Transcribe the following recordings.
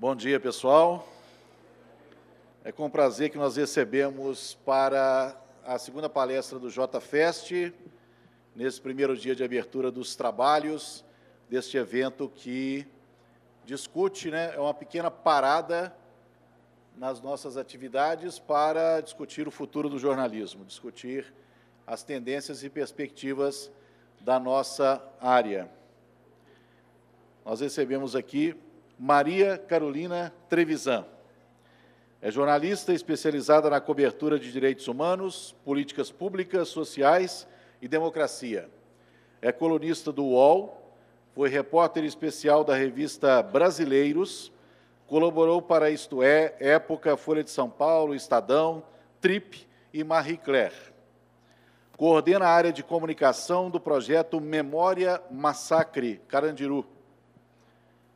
Bom dia, pessoal. É com prazer que nós recebemos para a segunda palestra do JFest, nesse primeiro dia de abertura dos trabalhos deste evento que discute, né, é uma pequena parada nas nossas atividades para discutir o futuro do jornalismo, discutir as tendências e perspectivas da nossa área. Nós recebemos aqui Maria Carolina Trevisan. É jornalista especializada na cobertura de direitos humanos, políticas públicas, sociais e democracia. É colunista do UOL, foi repórter especial da revista Brasileiros, colaborou para Isto É, Época, Folha de São Paulo, Estadão, Trip e Marie Claire. Coordena a área de comunicação do projeto Memória Massacre Carandiru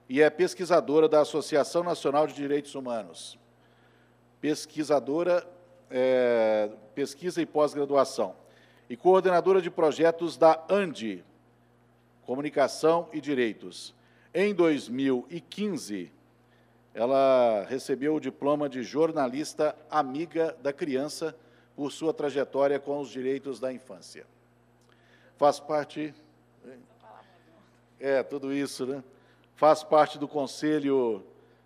e é pesquisadora da Associação Nacional de Direitos Humanos. Pesquisadora, é, pesquisa e pós-graduação. E coordenadora de projetos da ANDI, Comunicação e Direitos. Em 2015, ela recebeu o diploma de jornalista amiga da criança por sua trajetória com os direitos da infância. Faz parte. É, tudo isso, né? Faz parte do conselho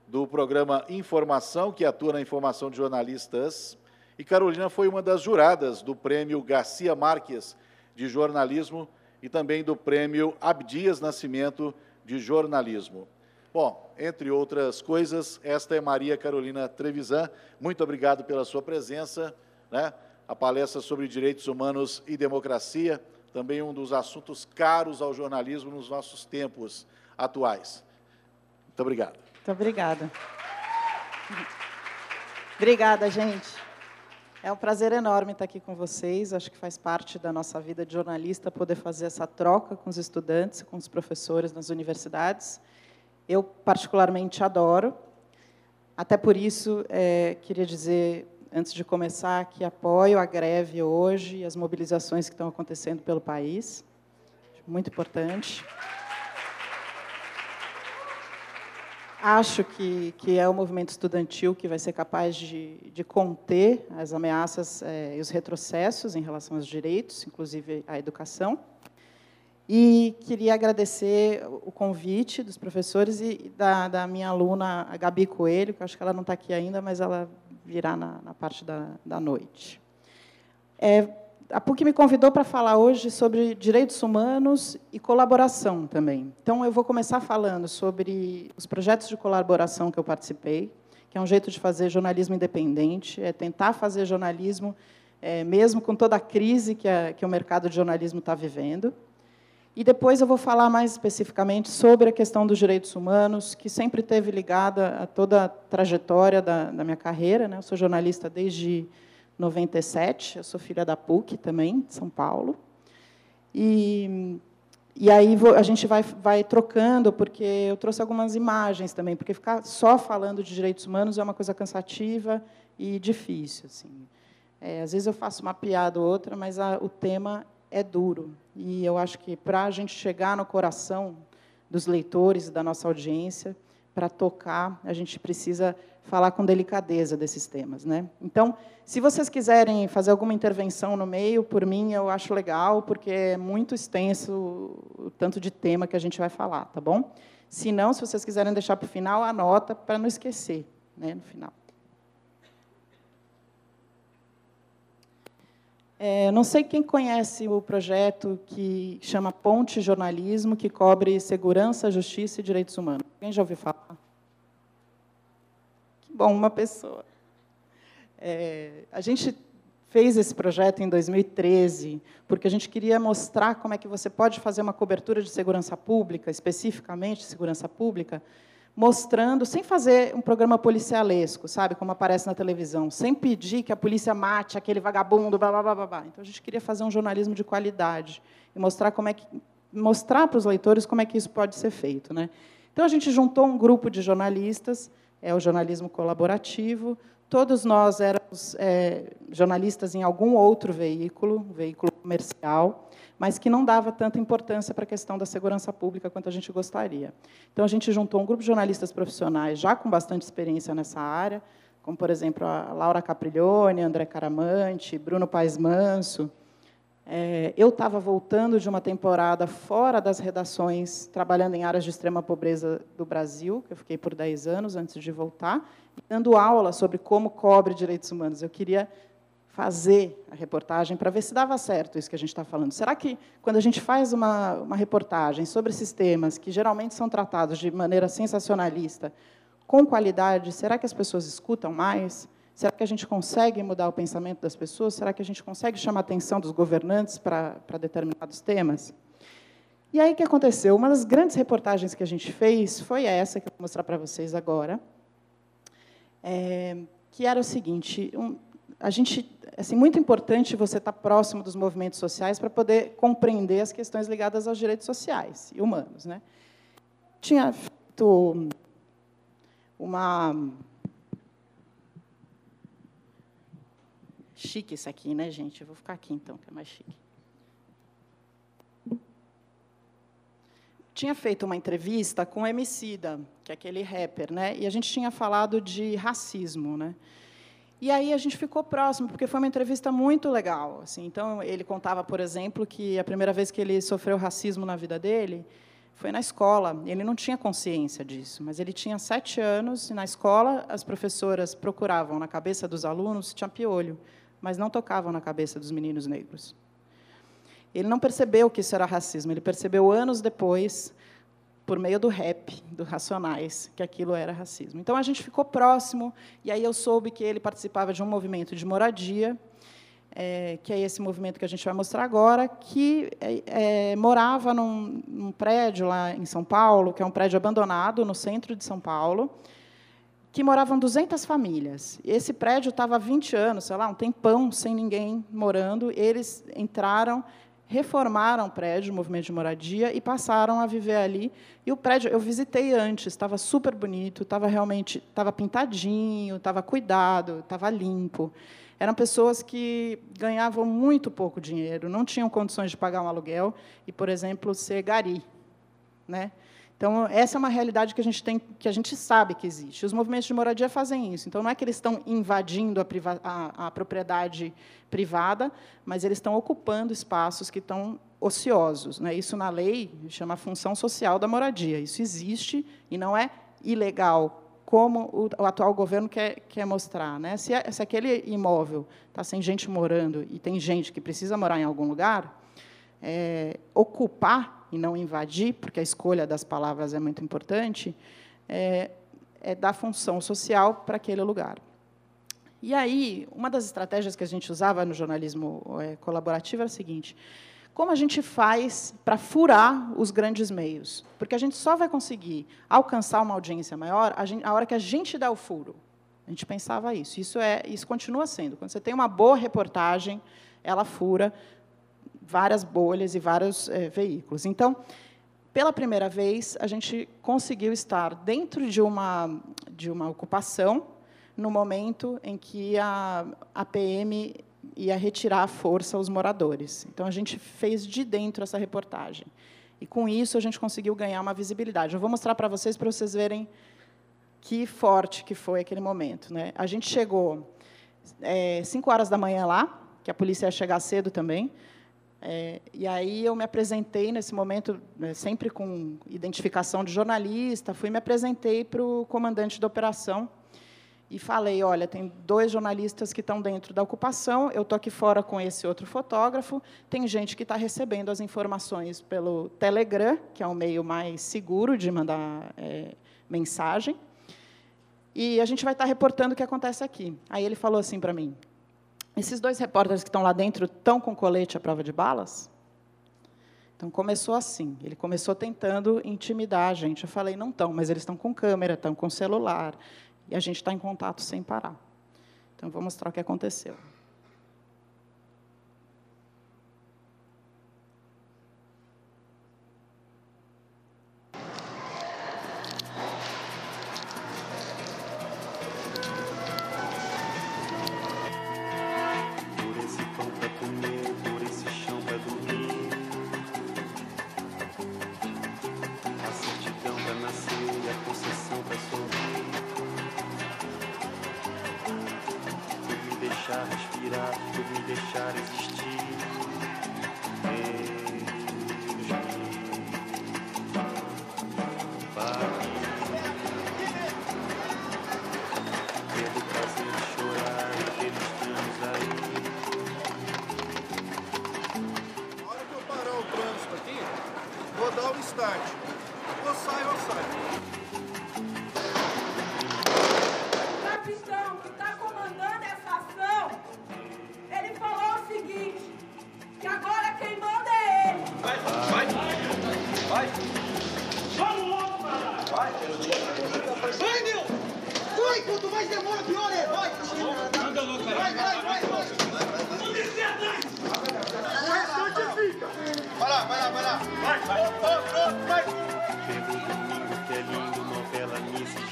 do programa Informação, que atua na informação de jornalistas. E Carolina foi uma das juradas do prêmio Garcia Marques de jornalismo e também do prêmio Abdias Nascimento de jornalismo. Bom, entre outras coisas, esta é Maria Carolina Trevisan. Muito obrigado pela sua presença. Né? A palestra sobre direitos humanos e democracia, também um dos assuntos caros ao jornalismo nos nossos tempos atuais. Muito obrigado. Muito obrigada. Obrigada, gente. É um prazer enorme estar aqui com vocês. Acho que faz parte da nossa vida de jornalista poder fazer essa troca com os estudantes, com os professores nas universidades. Eu, particularmente, adoro. Até por isso, é, queria dizer, antes de começar, que apoio a greve hoje e as mobilizações que estão acontecendo pelo país. Muito importante. Acho que, que é o movimento estudantil que vai ser capaz de, de conter as ameaças é, e os retrocessos em relação aos direitos, inclusive à educação. E queria agradecer o convite dos professores e da, da minha aluna, a Gabi Coelho, que acho que ela não está aqui ainda, mas ela virá na, na parte da, da noite. É, a PUC me convidou para falar hoje sobre direitos humanos e colaboração também. Então, eu vou começar falando sobre os projetos de colaboração que eu participei, que é um jeito de fazer jornalismo independente, é tentar fazer jornalismo é, mesmo com toda a crise que, a, que o mercado de jornalismo está vivendo. E depois eu vou falar mais especificamente sobre a questão dos direitos humanos, que sempre teve ligada a toda a trajetória da, da minha carreira. Né? Eu sou jornalista desde 97. Eu sou filha da PUC também, de São Paulo. E, e aí a gente vai, vai trocando, porque eu trouxe algumas imagens também, porque ficar só falando de direitos humanos é uma coisa cansativa e difícil. Assim. É, às vezes eu faço uma piada ou outra, mas a, o tema é duro. E eu acho que para a gente chegar no coração dos leitores e da nossa audiência, para tocar, a gente precisa falar com delicadeza desses temas. Né? Então, se vocês quiserem fazer alguma intervenção no meio, por mim, eu acho legal, porque é muito extenso o tanto de tema que a gente vai falar, tá bom? Se não, se vocês quiserem deixar para o final, anota para não esquecer né, no final. É, não sei quem conhece o projeto que chama Ponte Jornalismo, que cobre segurança, justiça e direitos humanos. Alguém já ouviu falar? Bom, uma pessoa. É, a gente fez esse projeto em 2013 porque a gente queria mostrar como é que você pode fazer uma cobertura de segurança pública, especificamente segurança pública, mostrando, sem fazer um programa policialesco, sabe, como aparece na televisão, sem pedir que a polícia mate aquele vagabundo, blá, blá, blá, blá. Então a gente queria fazer um jornalismo de qualidade e mostrar como é que mostrar para os leitores como é que isso pode ser feito, né? Então a gente juntou um grupo de jornalistas é o jornalismo colaborativo. Todos nós éramos é, jornalistas em algum outro veículo, veículo comercial, mas que não dava tanta importância para a questão da segurança pública quanto a gente gostaria. Então, a gente juntou um grupo de jornalistas profissionais já com bastante experiência nessa área, como, por exemplo, a Laura Capriglione, André Caramante, Bruno Paes Manso, é, eu estava voltando de uma temporada fora das redações, trabalhando em áreas de extrema pobreza do Brasil, que eu fiquei por 10 anos antes de voltar, dando aula sobre como cobre direitos humanos. Eu queria fazer a reportagem para ver se dava certo isso que a gente está falando. Será que, quando a gente faz uma, uma reportagem sobre esses temas, que geralmente são tratados de maneira sensacionalista, com qualidade, será que as pessoas escutam mais? Será que a gente consegue mudar o pensamento das pessoas? Será que a gente consegue chamar a atenção dos governantes para, para determinados temas? E aí o que aconteceu? Uma das grandes reportagens que a gente fez foi essa que eu vou mostrar para vocês agora, é, que era o seguinte: um, a gente, assim, muito importante você estar próximo dos movimentos sociais para poder compreender as questões ligadas aos direitos sociais e humanos, né? Tinha feito uma Chique isso aqui, né, gente? Eu vou ficar aqui, então, que é mais chique. Tinha feito uma entrevista com o Emicida, que é aquele rapper, né? E a gente tinha falado de racismo, né? E aí a gente ficou próximo, porque foi uma entrevista muito legal. Assim. Então, ele contava, por exemplo, que a primeira vez que ele sofreu racismo na vida dele foi na escola. Ele não tinha consciência disso, mas ele tinha sete anos, e na escola as professoras procuravam na cabeça dos alunos se tinha piolho mas não tocavam na cabeça dos meninos negros. Ele não percebeu que isso era racismo, ele percebeu anos depois, por meio do rap, do Racionais, que aquilo era racismo. Então a gente ficou próximo, e aí eu soube que ele participava de um movimento de moradia, é, que é esse movimento que a gente vai mostrar agora, que é, é, morava num, num prédio lá em São Paulo, que é um prédio abandonado no centro de São Paulo, que moravam 200 famílias. Esse prédio estava há 20 anos, sei lá, um tempão sem ninguém morando. Eles entraram, reformaram o prédio, o movimento de moradia, e passaram a viver ali. E o prédio, eu visitei antes, estava super bonito, estava realmente, estava pintadinho, estava cuidado, estava limpo. Eram pessoas que ganhavam muito pouco dinheiro, não tinham condições de pagar um aluguel e, por exemplo, ser gari, né? Então, essa é uma realidade que a gente tem, que a gente sabe que existe. Os movimentos de moradia fazem isso. Então, não é que eles estão invadindo a, priva a, a propriedade privada, mas eles estão ocupando espaços que estão ociosos. Né? Isso, na lei, chama função social da moradia. Isso existe e não é ilegal, como o, o atual governo quer, quer mostrar. Né? Se, se aquele imóvel está sem gente morando e tem gente que precisa morar em algum lugar, é, ocupar e não invadir, porque a escolha das palavras é muito importante, é, é dar função social para aquele lugar. E aí, uma das estratégias que a gente usava no jornalismo é, colaborativo era a seguinte: como a gente faz para furar os grandes meios? Porque a gente só vai conseguir alcançar uma audiência maior a, gente, a hora que a gente dá o furo. A gente pensava isso. Isso é, isso continua sendo. Quando você tem uma boa reportagem, ela fura várias bolhas e vários é, veículos. Então, pela primeira vez, a gente conseguiu estar dentro de uma, de uma ocupação no momento em que a, a PM ia retirar à força os moradores. Então, a gente fez de dentro essa reportagem. E, com isso, a gente conseguiu ganhar uma visibilidade. Eu vou mostrar para vocês, para vocês verem que forte que foi aquele momento. Né? A gente chegou é, 5 horas da manhã lá, que a polícia ia chegar cedo também. É, e aí eu me apresentei nesse momento, né, sempre com identificação de jornalista, fui me apresentei para o comandante da operação e falei, olha, tem dois jornalistas que estão dentro da ocupação, eu estou aqui fora com esse outro fotógrafo, tem gente que está recebendo as informações pelo Telegram, que é o meio mais seguro de mandar é, mensagem, e a gente vai estar tá reportando o que acontece aqui. Aí ele falou assim para mim, esses dois repórteres que estão lá dentro estão com colete à prova de balas? Então começou assim. Ele começou tentando intimidar a gente. Eu falei, não estão, mas eles estão com câmera, estão com celular. E a gente está em contato sem parar. Então vou mostrar o que aconteceu. Por me Vai, meu! Vai, quanto mais demora, pior é! Vai! Vai, vai, vai, vai! O restante fica! Vai lá, vai lá, vai lá! Vai, vai! Vai! Pelo lindo que é lindo, novela nesse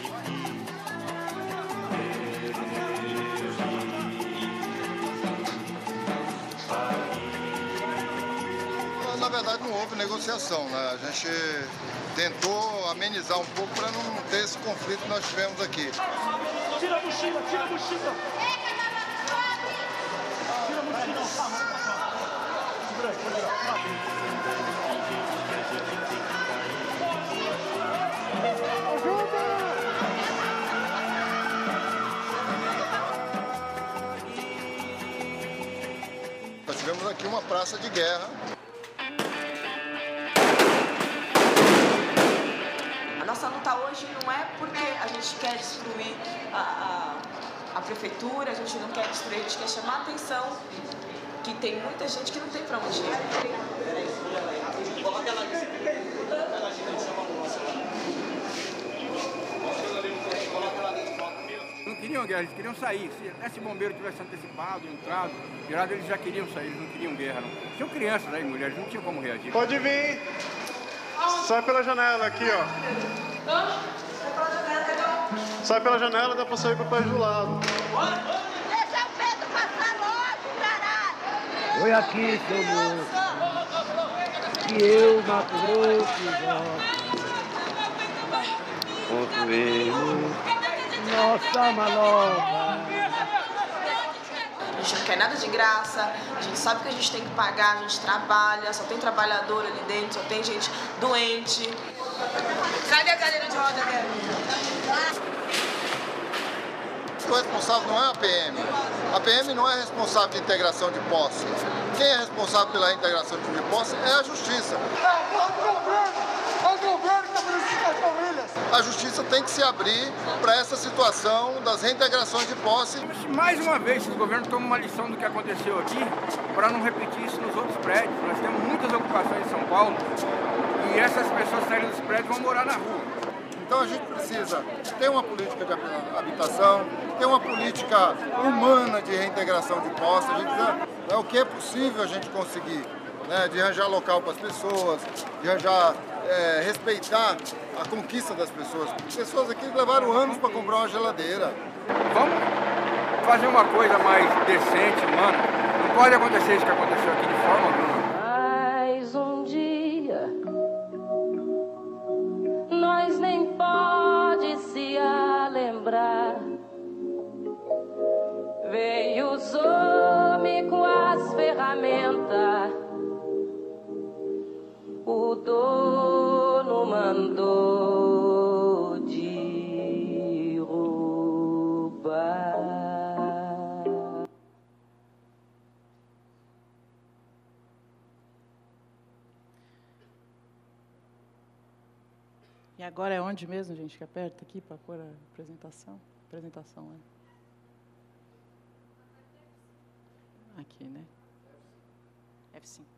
houve negociação, né? A gente tentou amenizar um pouco para não ter esse conflito que nós tivemos aqui. Tira a mochila, tira a mochila! Tira a mochila! Nós tivemos aqui uma praça de guerra. Nossa luta hoje não é porque a gente quer destruir a, a, a prefeitura, a gente não quer destruir, a gente quer chamar a atenção que tem muita gente que não tem para onde ir. Não queriam guerra, eles queriam sair. Se esse bombeiro tivesse antecipado, entrado, virado, eles já queriam sair, eles não queriam guerra. Não. Tinham crianças aí, mulheres, não tinha como reagir. Pode vir. Sai pela janela aqui, ó. Sai pela janela, dá pra sair pro país do lado. Deixa o Pedro passar logo, caralho! Foi aqui, seu moço, que eu, Mato Grosso, construímos nossa maloca. A gente não quer nada de graça, a gente sabe que a gente tem que pagar, a gente trabalha, só tem trabalhador ali dentro, só tem gente doente. Cadê a cadeira de roda dela? O responsável não é a PM. A PM não é responsável de integração de posse. Quem é responsável pela integração de posse é a Justiça. A Justiça tem que se abrir para essa situação das reintegrações de posse. Se mais uma vez esses governos tomam uma lição do que aconteceu aqui, para não repetir isso nos outros prédios. Nós temos muitas ocupações em São Paulo e essas pessoas saírem dos prédios vão morar na rua. Então a gente precisa ter uma política de habitação, ter uma política humana de reintegração de posse. A gente precisa, é o que é possível a gente conseguir, né, de arranjar local para as pessoas, de arranjar, é, respeitar a conquista das pessoas. Pessoas aqui levaram anos para comprar uma geladeira. Vamos fazer uma coisa mais decente, humana. Não pode acontecer isso que aconteceu aqui de forma alguma. Mais um dia, nós nem pode se lembrar. Veio os homens com as ferramentas, E agora é onde mesmo, gente, que aperta aqui para pôr a apresentação? Apresentação, né? Aqui, né? F5.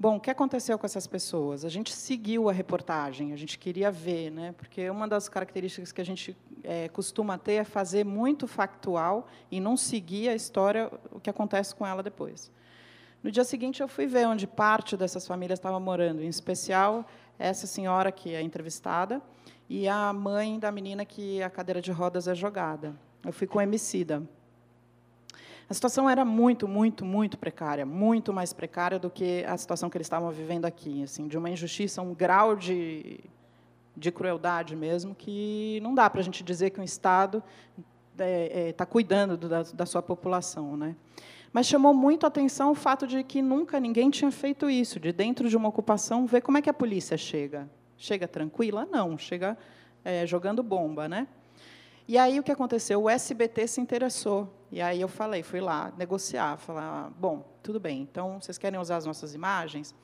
Bom, o que aconteceu com essas pessoas? A gente seguiu a reportagem, a gente queria ver, né? Porque uma das características que a gente é, costuma ter é fazer muito factual e não seguir a história, o que acontece com ela depois. No dia seguinte, eu fui ver onde parte dessas famílias estava morando, em especial essa senhora que é entrevistada e a mãe da menina que a cadeira de rodas é jogada. Eu fui com o Emicida. A situação era muito, muito, muito precária, muito mais precária do que a situação que eles estavam vivendo aqui, assim, de uma injustiça, um grau de, de crueldade mesmo, que não dá para a gente dizer que um Estado é, é, tá cuidando do, da, da sua população. Né? Mas chamou muito a atenção o fato de que nunca ninguém tinha feito isso, de dentro de uma ocupação, ver como é que a polícia chega. Chega tranquila? Não, chega é, jogando bomba. Né? E aí o que aconteceu? O SBT se interessou. E aí eu falei, fui lá negociar, falar, bom, tudo bem, então vocês querem usar as nossas imagens?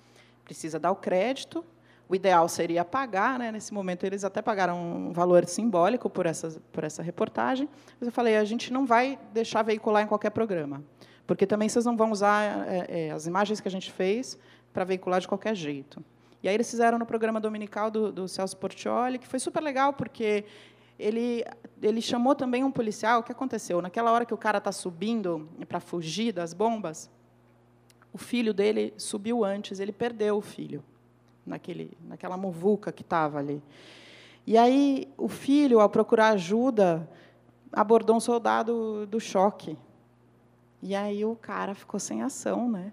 Precisa dar o crédito. O ideal seria pagar, né? nesse momento eles até pagaram um valor simbólico por essa, por essa reportagem. Mas eu falei, a gente não vai deixar veicular em qualquer programa, porque também vocês não vão usar é, é, as imagens que a gente fez para veicular de qualquer jeito. E aí eles fizeram no programa dominical do, do Celso Portioli, que foi super legal, porque ele, ele chamou também um policial. O que aconteceu? Naquela hora que o cara está subindo para fugir das bombas, o filho dele subiu antes, ele perdeu o filho, naquele, naquela muvuca que estava ali. E aí, o filho, ao procurar ajuda, abordou um soldado do choque. E aí o cara ficou sem ação, né?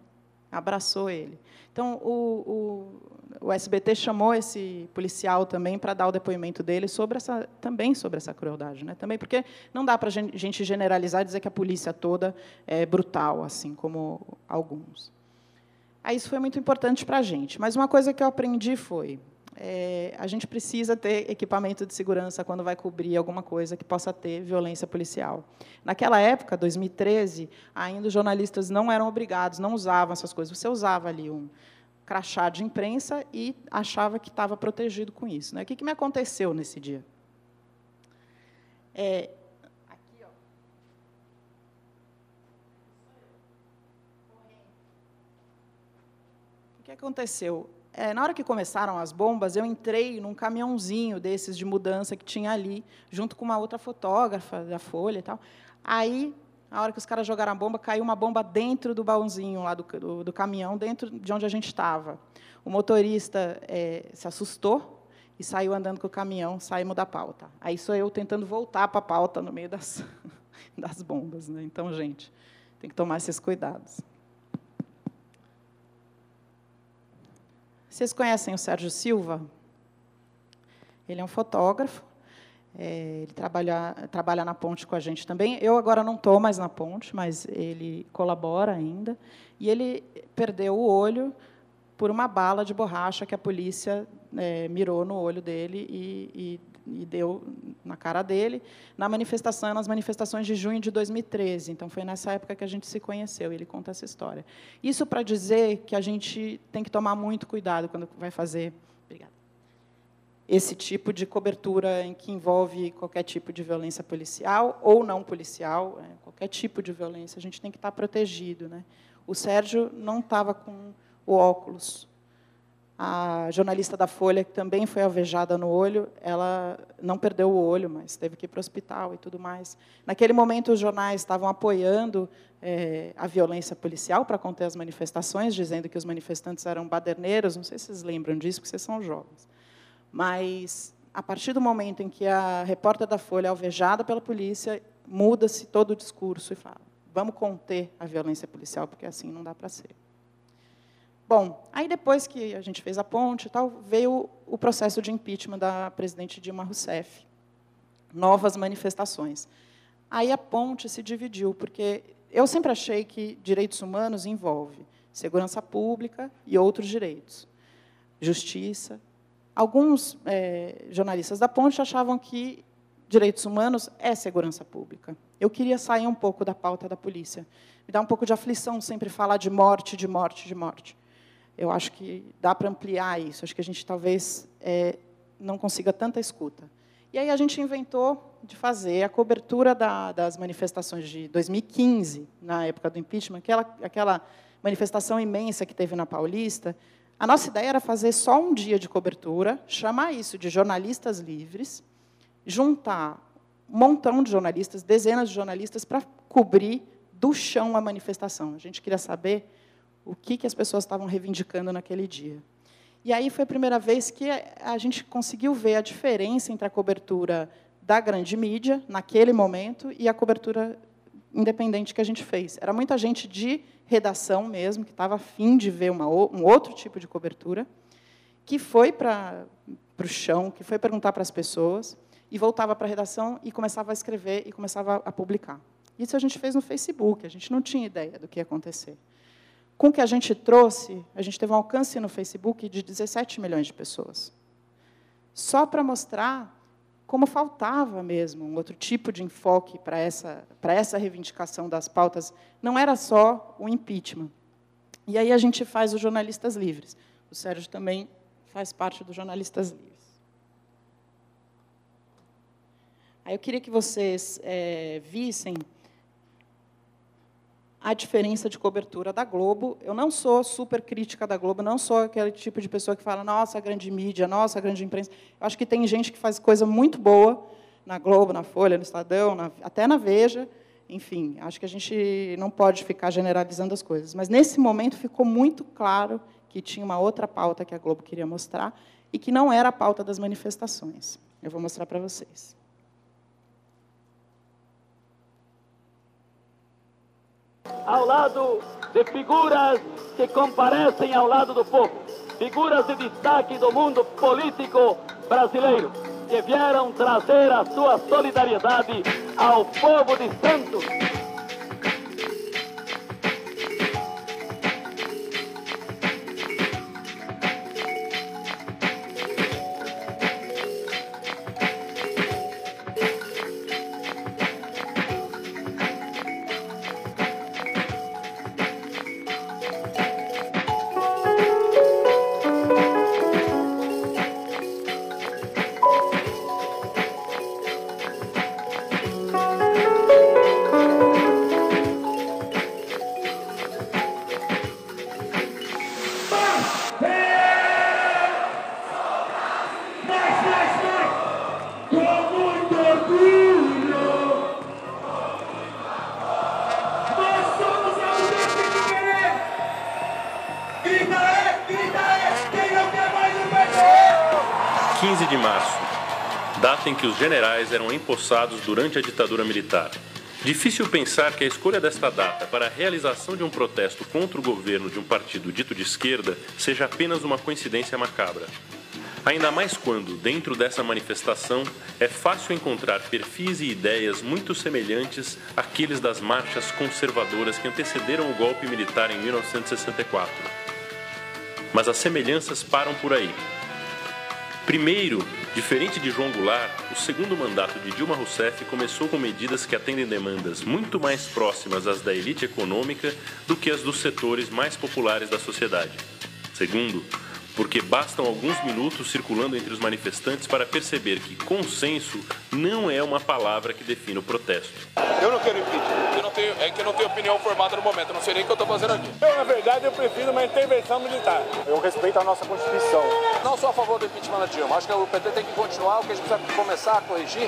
abraçou ele. Então, o, o, SBT chamou esse policial também para dar o depoimento dele sobre essa, também sobre essa crueldade. Né? Também porque não dá para a gente generalizar e dizer que a polícia toda é brutal, assim como alguns. Aí, isso foi muito importante para a gente. Mas uma coisa que eu aprendi foi, é, a gente precisa ter equipamento de segurança quando vai cobrir alguma coisa que possa ter violência policial. Naquela época, 2013, ainda os jornalistas não eram obrigados, não usavam essas coisas. Você usava ali um crachá de imprensa e achava que estava protegido com isso. Né? O que, que me aconteceu nesse dia? É, aqui, ó. O que aconteceu? É, na hora que começaram as bombas, eu entrei num caminhãozinho desses de mudança que tinha ali, junto com uma outra fotógrafa da Folha e tal. Aí, na hora que os caras jogaram a bomba, caiu uma bomba dentro do baúzinho lá do, do, do caminhão, dentro de onde a gente estava. O motorista é, se assustou e saiu andando com o caminhão, saímos da pauta. Aí sou eu tentando voltar para a pauta no meio das, das bombas. Né? Então, gente, tem que tomar esses cuidados. Vocês conhecem o Sérgio Silva? Ele é um fotógrafo. É, ele trabalha, trabalha na ponte com a gente também. Eu agora não estou mais na ponte, mas ele colabora ainda. E ele perdeu o olho por uma bala de borracha que a polícia é, mirou no olho dele e, e e deu na cara dele, na manifestação, nas manifestações de junho de 2013. Então, foi nessa época que a gente se conheceu, e ele conta essa história. Isso para dizer que a gente tem que tomar muito cuidado quando vai fazer esse tipo de cobertura em que envolve qualquer tipo de violência policial ou não policial, é, qualquer tipo de violência, a gente tem que estar protegido. Né? O Sérgio não estava com o óculos, a jornalista da Folha, que também foi alvejada no olho, ela não perdeu o olho, mas teve que ir para o hospital e tudo mais. Naquele momento, os jornais estavam apoiando é, a violência policial para conter as manifestações, dizendo que os manifestantes eram baderneiros. Não sei se vocês lembram disso, porque vocês são jovens. Mas, a partir do momento em que a repórter da Folha é alvejada pela polícia, muda-se todo o discurso e fala: vamos conter a violência policial, porque assim não dá para ser. Bom, aí depois que a gente fez a ponte e tal, veio o processo de impeachment da presidente Dilma Rousseff. Novas manifestações. Aí a ponte se dividiu, porque eu sempre achei que direitos humanos envolve segurança pública e outros direitos, justiça. Alguns é, jornalistas da ponte achavam que direitos humanos é segurança pública. Eu queria sair um pouco da pauta da polícia. Me dá um pouco de aflição sempre falar de morte, de morte, de morte eu acho que dá para ampliar isso. Acho que a gente talvez é, não consiga tanta escuta. E aí a gente inventou de fazer a cobertura da, das manifestações de 2015, na época do impeachment, aquela, aquela manifestação imensa que teve na Paulista. A nossa ideia era fazer só um dia de cobertura, chamar isso de jornalistas livres, juntar um montão de jornalistas, dezenas de jornalistas, para cobrir do chão a manifestação. A gente queria saber o que, que as pessoas estavam reivindicando naquele dia. E aí foi a primeira vez que a gente conseguiu ver a diferença entre a cobertura da grande mídia, naquele momento, e a cobertura independente que a gente fez. Era muita gente de redação mesmo, que estava afim de ver uma, um outro tipo de cobertura, que foi para o chão, que foi perguntar para as pessoas. e voltava para a redação e começava a escrever e começava a publicar. Isso a gente fez no Facebook, a gente não tinha ideia do que ia acontecer. Com o que a gente trouxe, a gente teve um alcance no Facebook de 17 milhões de pessoas. Só para mostrar como faltava mesmo um outro tipo de enfoque para essa, para essa reivindicação das pautas. Não era só o impeachment. E aí a gente faz os jornalistas livres. O Sérgio também faz parte dos jornalistas livres. Aí eu queria que vocês é, vissem a diferença de cobertura da Globo. Eu não sou super crítica da Globo, não sou aquele tipo de pessoa que fala, nossa, grande mídia, nossa, grande imprensa. Eu acho que tem gente que faz coisa muito boa na Globo, na Folha, no Estadão, na, até na Veja. Enfim, acho que a gente não pode ficar generalizando as coisas. Mas, nesse momento, ficou muito claro que tinha uma outra pauta que a Globo queria mostrar e que não era a pauta das manifestações. Eu vou mostrar para vocês. Ao lado de figuras que comparecem ao lado do povo, figuras de destaque do mundo político brasileiro, que vieram trazer a sua solidariedade ao povo de Santos. Que os generais eram empossados durante a ditadura militar. Difícil pensar que a escolha desta data para a realização de um protesto contra o governo de um partido dito de esquerda seja apenas uma coincidência macabra. Ainda mais quando, dentro dessa manifestação, é fácil encontrar perfis e ideias muito semelhantes àqueles das marchas conservadoras que antecederam o golpe militar em 1964. Mas as semelhanças param por aí. Primeiro, Diferente de João Goulart, o segundo mandato de Dilma Rousseff começou com medidas que atendem demandas muito mais próximas às da elite econômica do que as dos setores mais populares da sociedade. Segundo, porque bastam alguns minutos circulando entre os manifestantes para perceber que consenso não é uma palavra que define o protesto. Eu não quero impeachment. Eu não tenho, é que eu não tenho opinião formada no momento. Eu não sei nem o que eu estou fazendo aqui. Eu, na verdade, eu prefiro uma intervenção militar. Eu respeito a nossa Constituição. Não sou a favor do impeachment da Dilma. Acho que o PT tem que continuar. O que a gente precisa começar a corrigir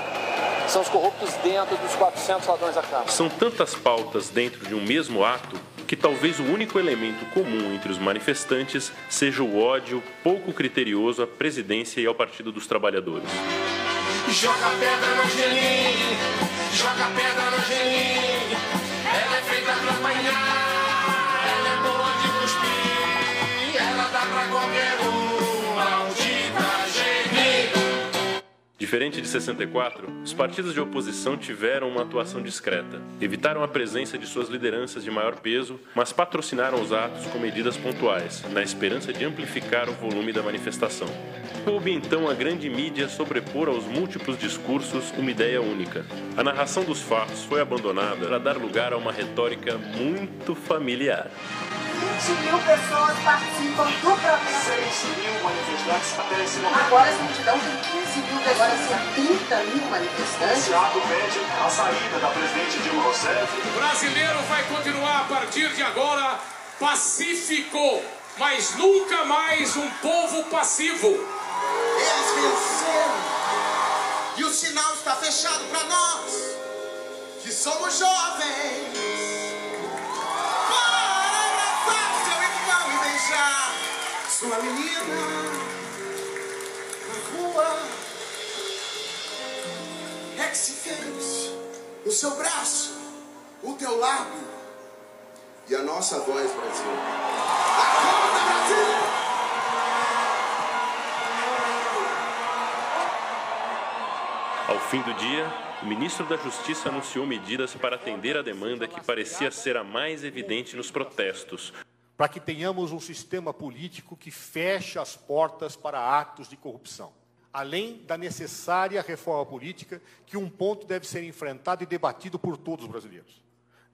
são os corruptos dentro dos 400 ladrões da Câmara. São tantas pautas dentro de um mesmo ato que talvez o único elemento comum entre os manifestantes seja o ódio pouco criterioso à presidência e ao Partido dos Trabalhadores. Joga pedra no joga pedra no ela é feita pra apanhar, Diferente de 64, os partidos de oposição tiveram uma atuação discreta. Evitaram a presença de suas lideranças de maior peso, mas patrocinaram os atos com medidas pontuais, na esperança de amplificar o volume da manifestação. Coube então a grande mídia sobrepor aos múltiplos discursos uma ideia única. A narração dos fatos foi abandonada para dar lugar a uma retórica muito familiar. 20 mil pessoas participam do protesto. 6 mil manifestantes até esse momento. Agora essa multidão tem 15 mil pessoas. Agora são 30 mil manifestantes. O ato pede a saída da presidente Dilma Rousseff. O brasileiro vai continuar a partir de agora pacífico, mas nunca mais um povo passivo. Eles venceram. E o sinal está fechado para nós, que somos jovens. Sua menina na rua é que se fez o seu braço, o teu lábio e a nossa voz, Brasil. Acorda, Brasil! Ao fim do dia, o ministro da Justiça anunciou medidas para atender a demanda que parecia ser a mais evidente nos protestos. Para que tenhamos um sistema político que feche as portas para atos de corrupção. Além da necessária reforma política, que um ponto deve ser enfrentado e debatido por todos os brasileiros.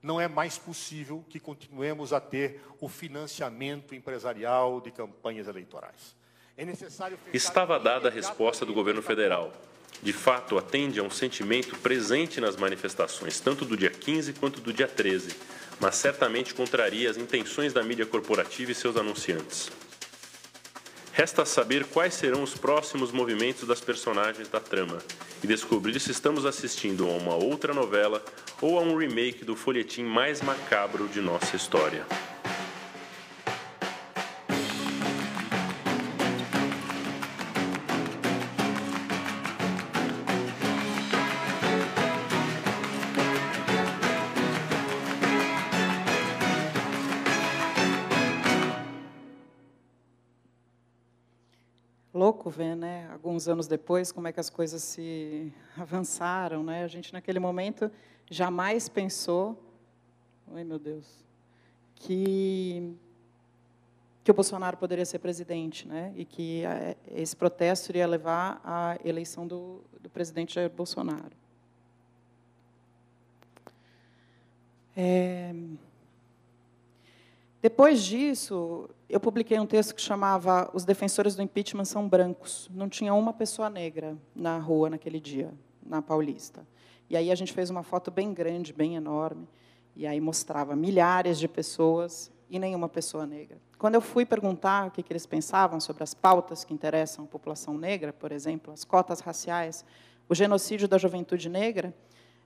Não é mais possível que continuemos a ter o financiamento empresarial de campanhas eleitorais. É necessário Estava dada a resposta do governo federal. De fato, atende a um sentimento presente nas manifestações, tanto do dia 15 quanto do dia 13, mas certamente contraria as intenções da mídia corporativa e seus anunciantes. Resta saber quais serão os próximos movimentos das personagens da trama e descobrir se estamos assistindo a uma outra novela ou a um remake do folhetim mais macabro de nossa história. Alguns anos depois, como é que as coisas se avançaram, né? A gente naquele momento jamais pensou, ai meu Deus, que que o Bolsonaro poderia ser presidente, né? E que a, esse protesto iria levar à eleição do, do presidente Jair Bolsonaro. É... Depois disso, eu publiquei um texto que chamava Os defensores do impeachment são brancos. Não tinha uma pessoa negra na rua naquele dia, na Paulista. E aí a gente fez uma foto bem grande, bem enorme, e aí mostrava milhares de pessoas e nenhuma pessoa negra. Quando eu fui perguntar o que, eles pensavam sobre as pautas que interessam a população negra, por exemplo, as cotas raciais, o genocídio da juventude negra,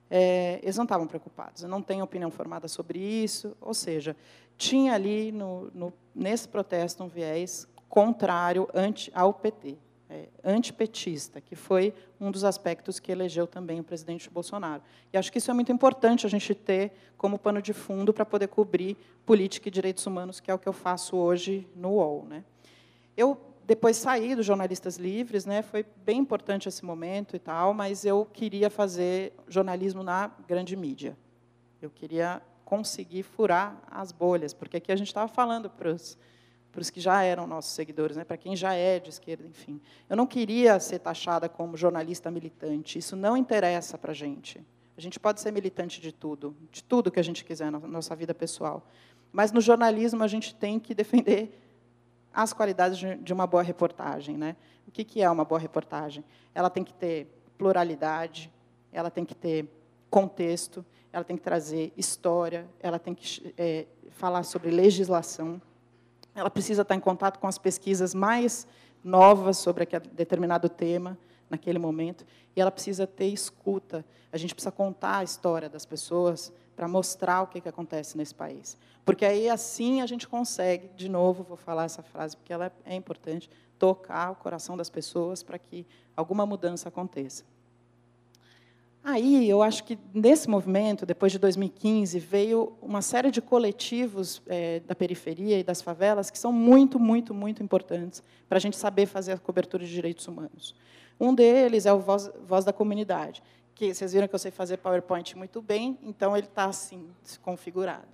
é, eles não estavam preocupados. Eu não tenho opinião formada sobre isso. Ou seja, tinha ali, no, no, nesse protesto, um viés contrário anti, ao PT, é, antipetista, que foi um dos aspectos que elegeu também o presidente Bolsonaro. E acho que isso é muito importante a gente ter como pano de fundo para poder cobrir política e direitos humanos, que é o que eu faço hoje no UOL. Né? Eu depois saí dos jornalistas livres, né? Foi bem importante esse momento e tal, mas eu queria fazer jornalismo na grande mídia. Eu queria conseguir furar as bolhas, porque aqui a gente estava falando para os para os que já eram nossos seguidores, né, para quem já é de esquerda, enfim. Eu não queria ser taxada como jornalista militante. Isso não interessa para a gente. A gente pode ser militante de tudo, de tudo que a gente quiser na nossa vida pessoal. Mas no jornalismo a gente tem que defender as qualidades de uma boa reportagem. Né? O que é uma boa reportagem? Ela tem que ter pluralidade, ela tem que ter contexto, ela tem que trazer história, ela tem que é, falar sobre legislação, ela precisa estar em contato com as pesquisas mais novas sobre aquele determinado tema naquele momento, e ela precisa ter escuta. A gente precisa contar a história das pessoas para mostrar o que, que acontece nesse país. Porque aí, assim, a gente consegue, de novo, vou falar essa frase, porque ela é importante, tocar o coração das pessoas para que alguma mudança aconteça. Aí, eu acho que nesse movimento, depois de 2015, veio uma série de coletivos é, da periferia e das favelas que são muito, muito, muito importantes para a gente saber fazer a cobertura de direitos humanos. Um deles é o Voz, Voz da Comunidade, que vocês viram que eu sei fazer PowerPoint muito bem, então ele está assim, configurado.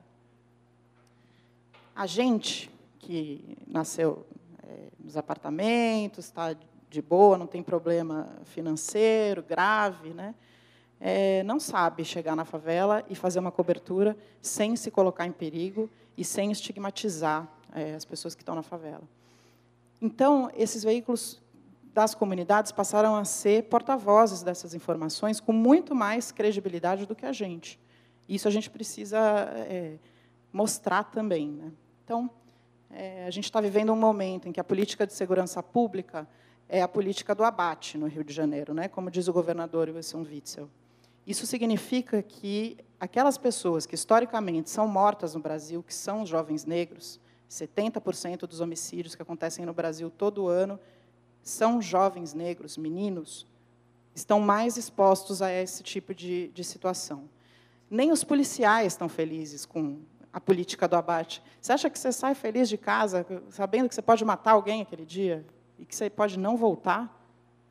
A gente que nasceu é, nos apartamentos, está de boa, não tem problema financeiro grave, né? É, não sabe chegar na favela e fazer uma cobertura sem se colocar em perigo e sem estigmatizar é, as pessoas que estão na favela. Então, esses veículos das comunidades passaram a ser porta-vozes dessas informações com muito mais credibilidade do que a gente. Isso a gente precisa é, mostrar também. Né? Então, é, a gente está vivendo um momento em que a política de segurança pública é a política do abate no Rio de Janeiro, né? como diz o governador Wilson Witzel. Isso significa que aquelas pessoas que historicamente são mortas no Brasil, que são os jovens negros, 70% dos homicídios que acontecem no Brasil todo ano são jovens negros, meninos, estão mais expostos a esse tipo de, de situação. Nem os policiais estão felizes com a política do abate. Você acha que você sai feliz de casa, sabendo que você pode matar alguém aquele dia e que você pode não voltar?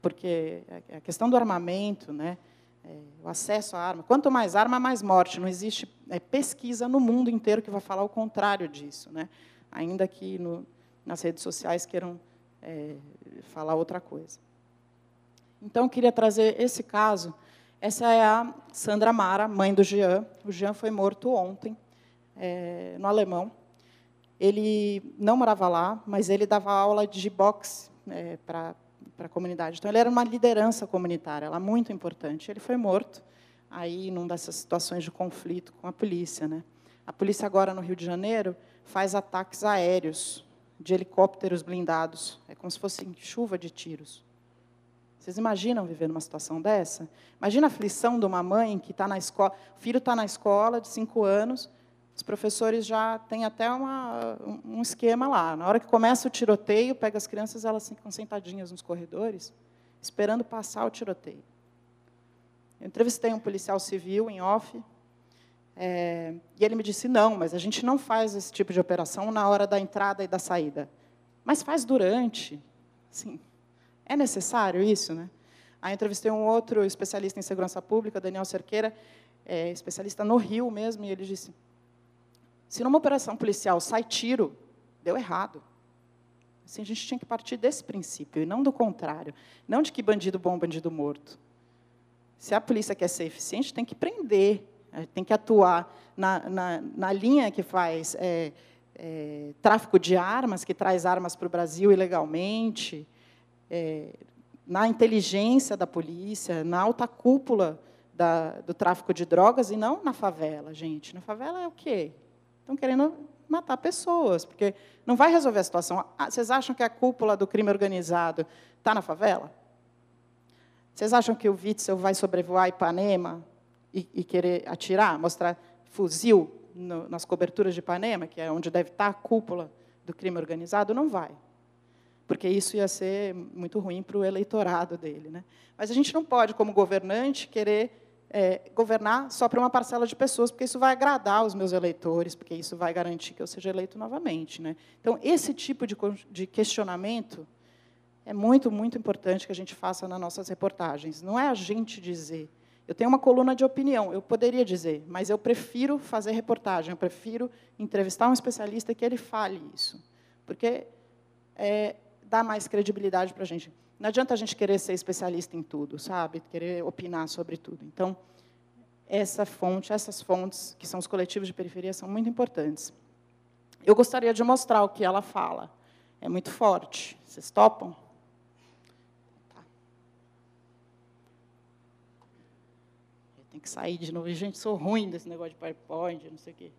porque a questão do armamento, né, é, o acesso à arma, quanto mais arma, mais morte. Não existe é, pesquisa no mundo inteiro que vai falar o contrário disso, né? ainda que no, nas redes sociais queiram é, falar outra coisa. Então, queria trazer esse caso. Essa é a Sandra Mara, mãe do Jean. O Jean foi morto ontem, é, no Alemão. Ele não morava lá, mas ele dava aula de boxe é, para a comunidade. Então, ele era uma liderança comunitária, ela muito importante. Ele foi morto aí numa dessas situações de conflito com a polícia, né? A polícia agora no Rio de Janeiro faz ataques aéreos de helicópteros blindados, é como se fosse chuva de tiros. Vocês imaginam viver numa situação dessa? Imagina a aflição de uma mãe que está na escola, o filho está na escola de cinco anos, os professores já têm até uma, um esquema lá. Na hora que começa o tiroteio, pega as crianças, elas ficam sentadinhas nos corredores, esperando passar o tiroteio. Eu entrevistei um policial civil em off, é, e ele me disse: não, mas a gente não faz esse tipo de operação na hora da entrada e da saída, mas faz durante. Sim, é necessário isso, né? Aí entrevistei um outro especialista em segurança pública, Daniel Cerqueira, é, especialista no Rio mesmo, e ele disse: se numa operação policial sai tiro, deu errado. Assim, a gente tinha que partir desse princípio, e não do contrário. Não de que bandido bom, bandido morto. Se a polícia quer ser eficiente, tem que prender, eh, tem que atuar na, na, na linha que faz é, é, tráfico de armas, que traz armas para o Brasil ilegalmente, é, na inteligência da polícia, na alta cúpula da, do tráfico de drogas, e não na favela, gente. Na favela é o quê? Estão querendo matar pessoas, porque não vai resolver a situação. Ah, vocês acham que a cúpula do crime organizado está na favela? Vocês acham que o Witzel vai sobrevoar Ipanema e, e querer atirar, mostrar fuzil no, nas coberturas de Ipanema, que é onde deve estar a cúpula do crime organizado? Não vai. Porque isso ia ser muito ruim para o eleitorado dele. Né? Mas a gente não pode, como governante, querer é, governar só para uma parcela de pessoas, porque isso vai agradar os meus eleitores, porque isso vai garantir que eu seja eleito novamente. Né? Então, esse tipo de, de questionamento é muito, muito importante que a gente faça nas nossas reportagens. Não é a gente dizer. Eu tenho uma coluna de opinião, eu poderia dizer, mas eu prefiro fazer reportagem, eu prefiro entrevistar um especialista que ele fale isso, porque é, dá mais credibilidade para a gente. Não adianta a gente querer ser especialista em tudo, sabe? Querer opinar sobre tudo. Então, essa fonte, essas fontes, que são os coletivos de periferia, são muito importantes. Eu gostaria de mostrar o que ela fala. É muito forte. Vocês topam? Tá. Tem que sair de novo. Gente, sou ruim desse negócio de PowerPoint, não sei o quê.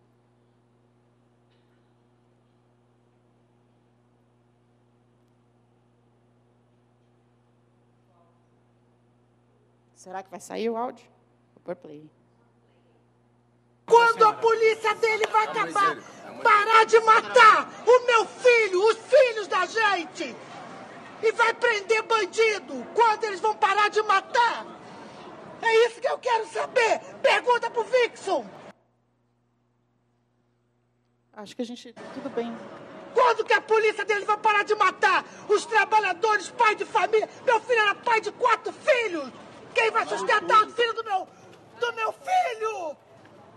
Será que vai sair o áudio? Vou pôr play. Quando a polícia dele vai acabar, parar de matar o meu filho, os filhos da gente, e vai prender bandido, quando eles vão parar de matar? É isso que eu quero saber. Pergunta pro Vixon. Acho que a gente. Tudo bem. Quando que a polícia deles vai parar de matar os trabalhadores, pai de família? Meu filho era pai de quatro filhos. Quem vai sustentar o filho do meu, do meu filho?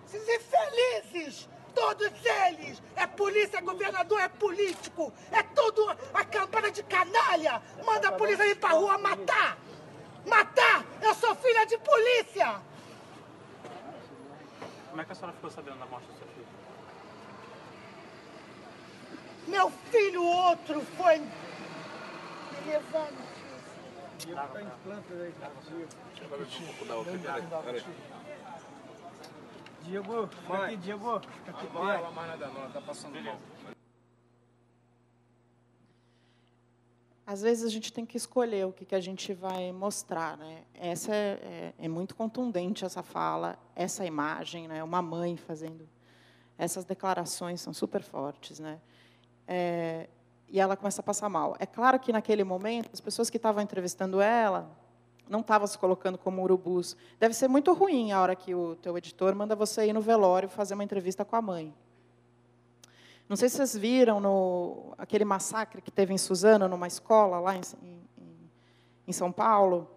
Esses infelizes, todos eles. É polícia, é governador, é político. É tudo a campana de canalha. Manda a polícia ir pra rua matar. Matar! Eu sou filha de polícia! Como é que a senhora ficou sabendo da morte do seu filho? Meu filho, outro, foi me levando. Diego, fica aqui, Diego. Fica aqui. Não vai mais nada não, tá passando mal. Às vezes a gente tem que escolher o que, a gente vai mostrar. Né? Essa é, é, é muito contundente, essa fala, essa imagem, né? uma mãe fazendo essas declarações são super fortes. Né? É, e ela começa a passar mal. É claro que, naquele momento, as pessoas que estavam entrevistando ela não estavam se colocando como urubus. Deve ser muito ruim a hora que o teu editor manda você ir no velório fazer uma entrevista com a mãe. Não sei se vocês viram no, aquele massacre que teve em Suzano, numa escola lá em, em, em São Paulo,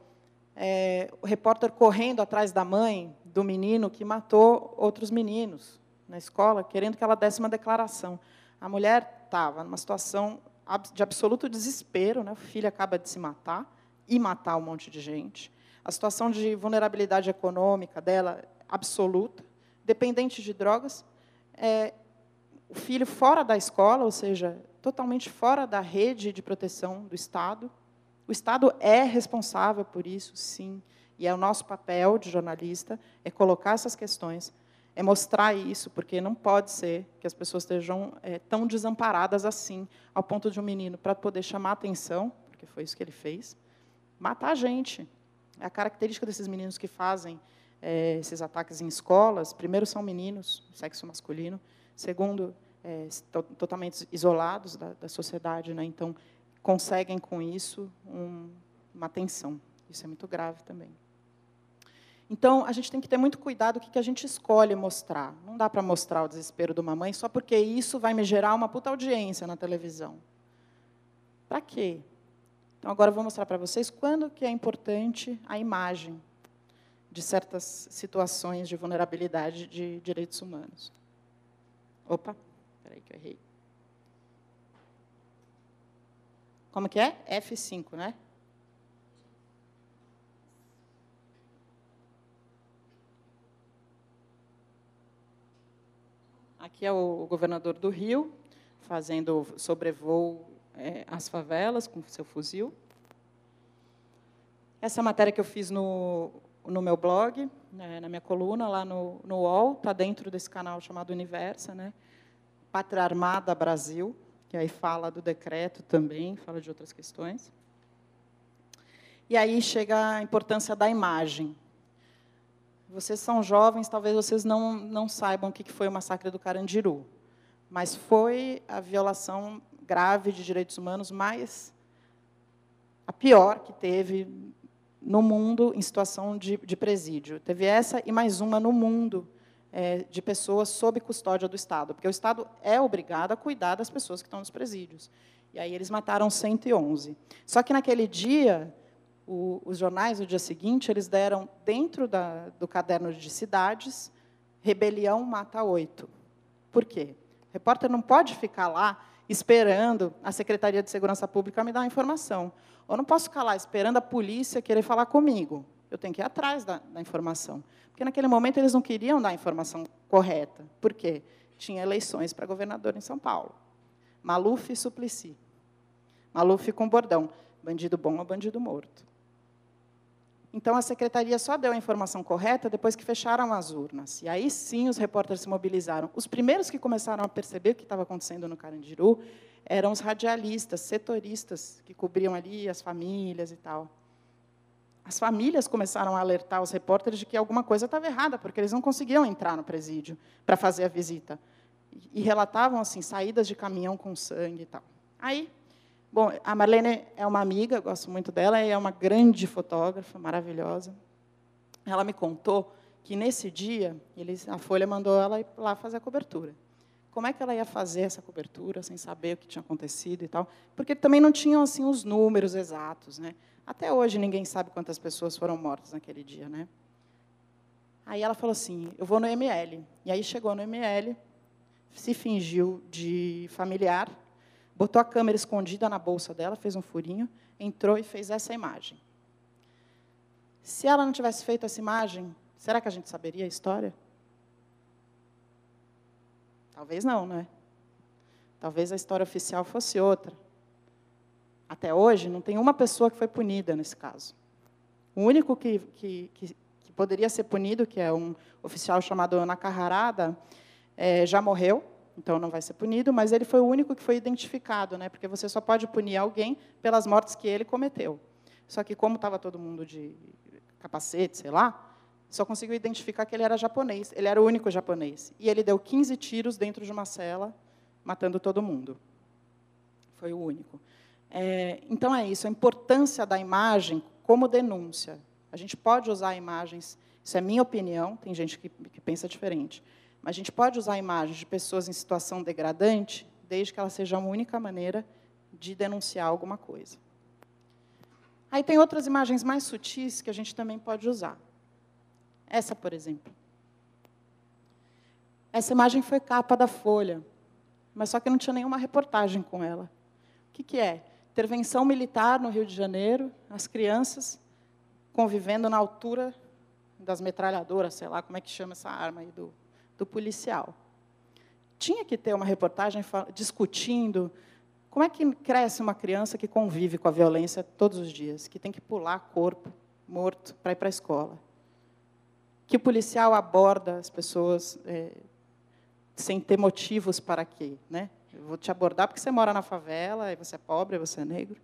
é, o repórter correndo atrás da mãe do menino que matou outros meninos na escola, querendo que ela desse uma declaração. A mulher estava numa situação de absoluto desespero, né? o filho acaba de se matar e matar um monte de gente. A situação de vulnerabilidade econômica dela absoluta, dependente de drogas, é, o filho fora da escola, ou seja, totalmente fora da rede de proteção do Estado. O Estado é responsável por isso, sim, e é o nosso papel de jornalista é colocar essas questões, é mostrar isso, porque não pode ser que as pessoas estejam é, tão desamparadas assim, ao ponto de um menino, para poder chamar atenção, porque foi isso que ele fez, matar a gente. É a característica desses meninos que fazem é, esses ataques em escolas, primeiro são meninos, sexo masculino, segundo, é, to totalmente isolados da, da sociedade, né? então conseguem com isso um, uma tensão. Isso é muito grave também. Então, a gente tem que ter muito cuidado o que a gente escolhe mostrar. Não dá para mostrar o desespero de uma mãe só porque isso vai me gerar uma puta audiência na televisão. Para quê? Então, agora eu vou mostrar para vocês quando que é importante a imagem de certas situações de vulnerabilidade de direitos humanos. Opa, espera que eu errei. Como que é? F5, né? Aqui é o governador do Rio, fazendo sobrevoo é, às favelas com seu fuzil. Essa matéria que eu fiz no no meu blog, né, na minha coluna, lá no, no UOL, está dentro desse canal chamado Universa, né? Pátria Armada Brasil, que aí fala do decreto também, fala de outras questões. E aí chega a importância da imagem. Vocês são jovens, talvez vocês não, não saibam o que foi o massacre do Carandiru, mas foi a violação grave de direitos humanos mais a pior que teve no mundo em situação de, de presídio. Teve essa e mais uma no mundo é, de pessoas sob custódia do Estado, porque o Estado é obrigado a cuidar das pessoas que estão nos presídios. E aí eles mataram 111. Só que naquele dia, o, os jornais, no dia seguinte, eles deram, dentro da, do caderno de cidades, rebelião mata oito. Por quê? O repórter não pode ficar lá esperando a Secretaria de Segurança Pública me dar a informação. Eu não posso ficar lá esperando a polícia querer falar comigo. Eu tenho que ir atrás da, da informação. Porque naquele momento eles não queriam dar a informação correta. Por quê? Tinha eleições para governador em São Paulo. Maluf e Suplicy. Maluf com bordão. Bandido bom ou bandido morto. Então, a secretaria só deu a informação correta depois que fecharam as urnas. E aí sim os repórteres se mobilizaram. Os primeiros que começaram a perceber o que estava acontecendo no Carandiru eram os radialistas, setoristas, que cobriam ali as famílias e tal. As famílias começaram a alertar os repórteres de que alguma coisa estava errada, porque eles não conseguiam entrar no presídio para fazer a visita. E relatavam assim saídas de caminhão com sangue e tal. Aí Bom, a Marlene é uma amiga, gosto muito dela, e é uma grande fotógrafa, maravilhosa. Ela me contou que nesse dia, eles, a Folha mandou ela ir lá fazer a cobertura. Como é que ela ia fazer essa cobertura sem saber o que tinha acontecido e tal? Porque também não tinham assim os números exatos, né? Até hoje ninguém sabe quantas pessoas foram mortas naquele dia, né? Aí ela falou assim: "Eu vou no ML". E aí chegou no ML, se fingiu de familiar botou a câmera escondida na bolsa dela, fez um furinho, entrou e fez essa imagem. Se ela não tivesse feito essa imagem, será que a gente saberia a história? Talvez não, né? Talvez a história oficial fosse outra. Até hoje, não tem uma pessoa que foi punida nesse caso. O único que, que, que, que poderia ser punido, que é um oficial chamado Ana Carrarada, é, já morreu, então não vai ser punido, mas ele foi o único que foi identificado, né? porque você só pode punir alguém pelas mortes que ele cometeu. Só que, como estava todo mundo de capacete, sei lá, só conseguiu identificar que ele era japonês. Ele era o único japonês. E ele deu 15 tiros dentro de uma cela, matando todo mundo. Foi o único. É, então, é isso, a importância da imagem como denúncia. A gente pode usar imagens, isso é minha opinião, tem gente que, que pensa diferente, mas a gente pode usar imagens de pessoas em situação degradante, desde que ela seja a única maneira de denunciar alguma coisa. Aí tem outras imagens mais sutis que a gente também pode usar. Essa, por exemplo. Essa imagem foi capa da Folha, mas só que não tinha nenhuma reportagem com ela. O que, que é? Intervenção militar no Rio de Janeiro, as crianças convivendo na altura das metralhadoras, sei lá como é que chama essa arma aí do, do policial. Tinha que ter uma reportagem discutindo como é que cresce uma criança que convive com a violência todos os dias, que tem que pular corpo morto para ir para a escola. Que o policial aborda as pessoas é, sem ter motivos para quê, né? Eu vou te abordar porque você mora na favela, você é pobre, você é negro,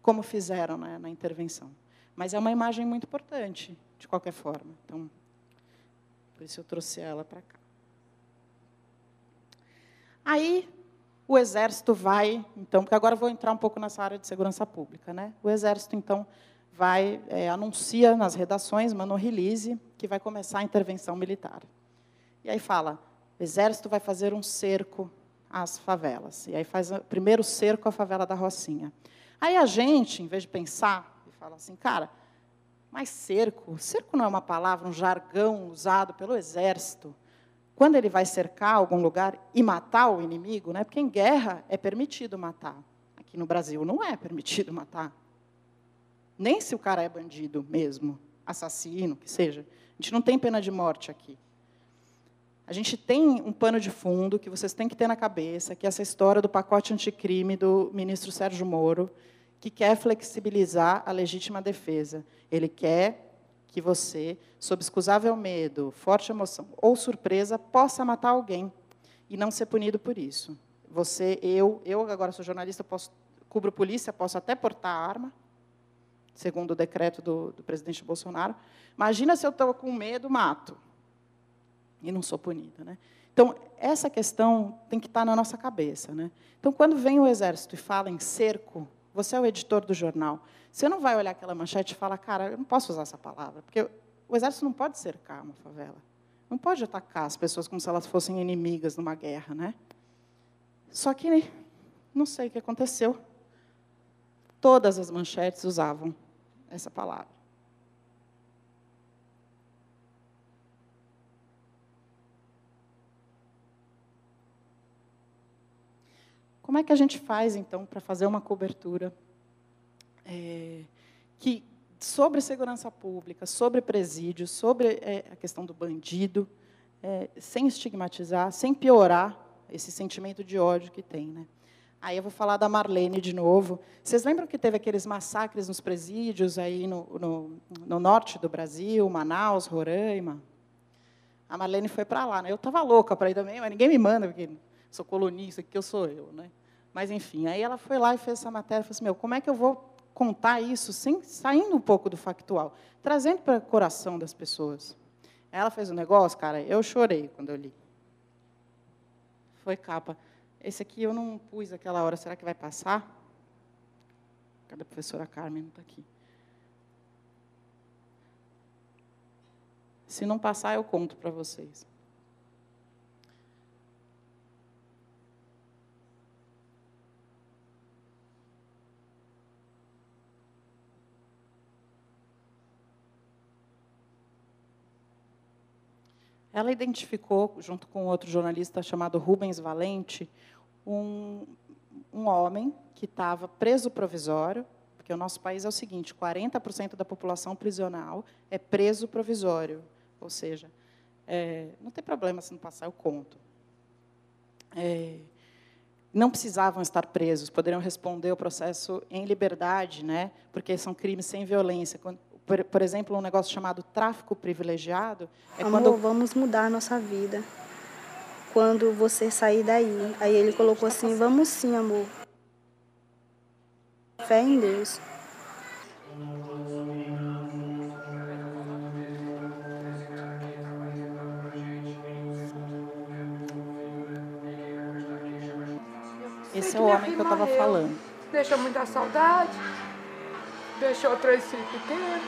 como fizeram né, na intervenção. Mas é uma imagem muito importante, de qualquer forma. Então, por isso eu trouxe ela para cá. Aí, o Exército vai, então, porque agora eu vou entrar um pouco nessa área de segurança pública. Né? O Exército, então, vai, é, anuncia nas redações, manda um release, que vai começar a intervenção militar. E aí fala, o Exército vai fazer um cerco às favelas. E aí faz o primeiro cerco à favela da Rocinha. Aí a gente, em vez de pensar, fala assim, cara, mas cerco, cerco não é uma palavra, um jargão usado pelo Exército quando ele vai cercar algum lugar e matar o inimigo, né? porque em guerra é permitido matar. Aqui no Brasil não é permitido matar. Nem se o cara é bandido mesmo, assassino, que seja. A gente não tem pena de morte aqui. A gente tem um pano de fundo que vocês têm que ter na cabeça, que é essa história do pacote anticrime do ministro Sérgio Moro, que quer flexibilizar a legítima defesa. Ele quer que você, sob excusável medo, forte emoção ou surpresa, possa matar alguém e não ser punido por isso. Você, eu, eu agora sou jornalista, posso, cubro polícia, posso até portar arma, segundo o decreto do, do presidente Bolsonaro. Imagina se eu estou com medo, mato. E não sou punida. Né? Então, essa questão tem que estar na nossa cabeça. Né? Então, quando vem o Exército e fala em cerco, você é o editor do jornal. Você não vai olhar aquela manchete e falar, cara, eu não posso usar essa palavra, porque o exército não pode cercar uma favela. Não pode atacar as pessoas como se elas fossem inimigas numa guerra, né? Só que não sei o que aconteceu. Todas as manchetes usavam essa palavra. Como é que a gente faz, então, para fazer uma cobertura é, que sobre segurança pública, sobre presídio, sobre é, a questão do bandido, é, sem estigmatizar, sem piorar esse sentimento de ódio que tem. Né? Aí eu vou falar da Marlene de novo. Vocês lembram que teve aqueles massacres nos presídios aí no, no, no norte do Brasil, Manaus, Roraima? A Marlene foi para lá. Né? Eu estava louca para ir também, mas ninguém me manda, porque sou colunista, que eu sou eu. Né? Mas, enfim, aí ela foi lá e fez essa matéria e falou assim, meu, como é que eu vou contar isso sem saindo um pouco do factual, trazendo para o coração das pessoas. Ela fez um negócio, cara, eu chorei quando eu li. Foi capa. Esse aqui eu não pus aquela hora, será que vai passar? Cadê a professora Carmen? Não está aqui. Se não passar, eu conto para vocês. Ela identificou, junto com outro jornalista chamado Rubens Valente, um, um homem que estava preso provisório, porque o nosso país é o seguinte: 40% da população prisional é preso provisório. Ou seja, é, não tem problema se não passar, eu conto. É, não precisavam estar presos, poderiam responder o processo em liberdade, né? porque são crimes sem violência. Por, por exemplo, um negócio chamado tráfico privilegiado. É Amor, quando... vamos mudar a nossa vida. Quando você sair daí. Aí ele colocou assim: vamos sim, amor. Fé em Deus. Esse é o homem que eu estava falando. Deixa muita saudade. Deixou três filhos pequenos.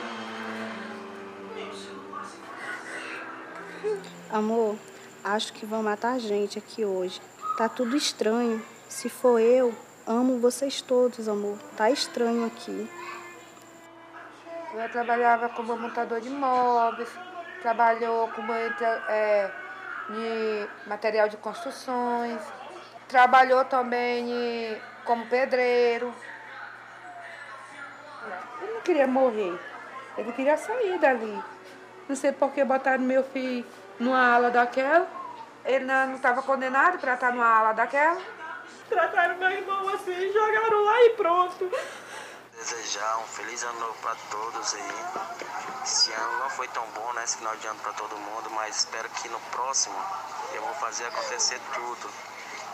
Amor, acho que vão matar a gente aqui hoje. Tá tudo estranho. Se for eu, amo vocês todos, amor. Tá estranho aqui. Ela trabalhava como montador de móveis, trabalhou como é, de material de construções, trabalhou também em- como pedreiro. Ele não queria morrer, ele queria sair dali. Não sei por que botaram meu filho numa ala daquela. Ele não estava condenado para estar numa ala daquela. Trataram meu irmão assim, jogaram lá e pronto. Desejar um feliz ano novo para todos aí. Esse ano não foi tão bom, né? Esse final de ano para todo mundo, mas espero que no próximo eu vou fazer acontecer tudo.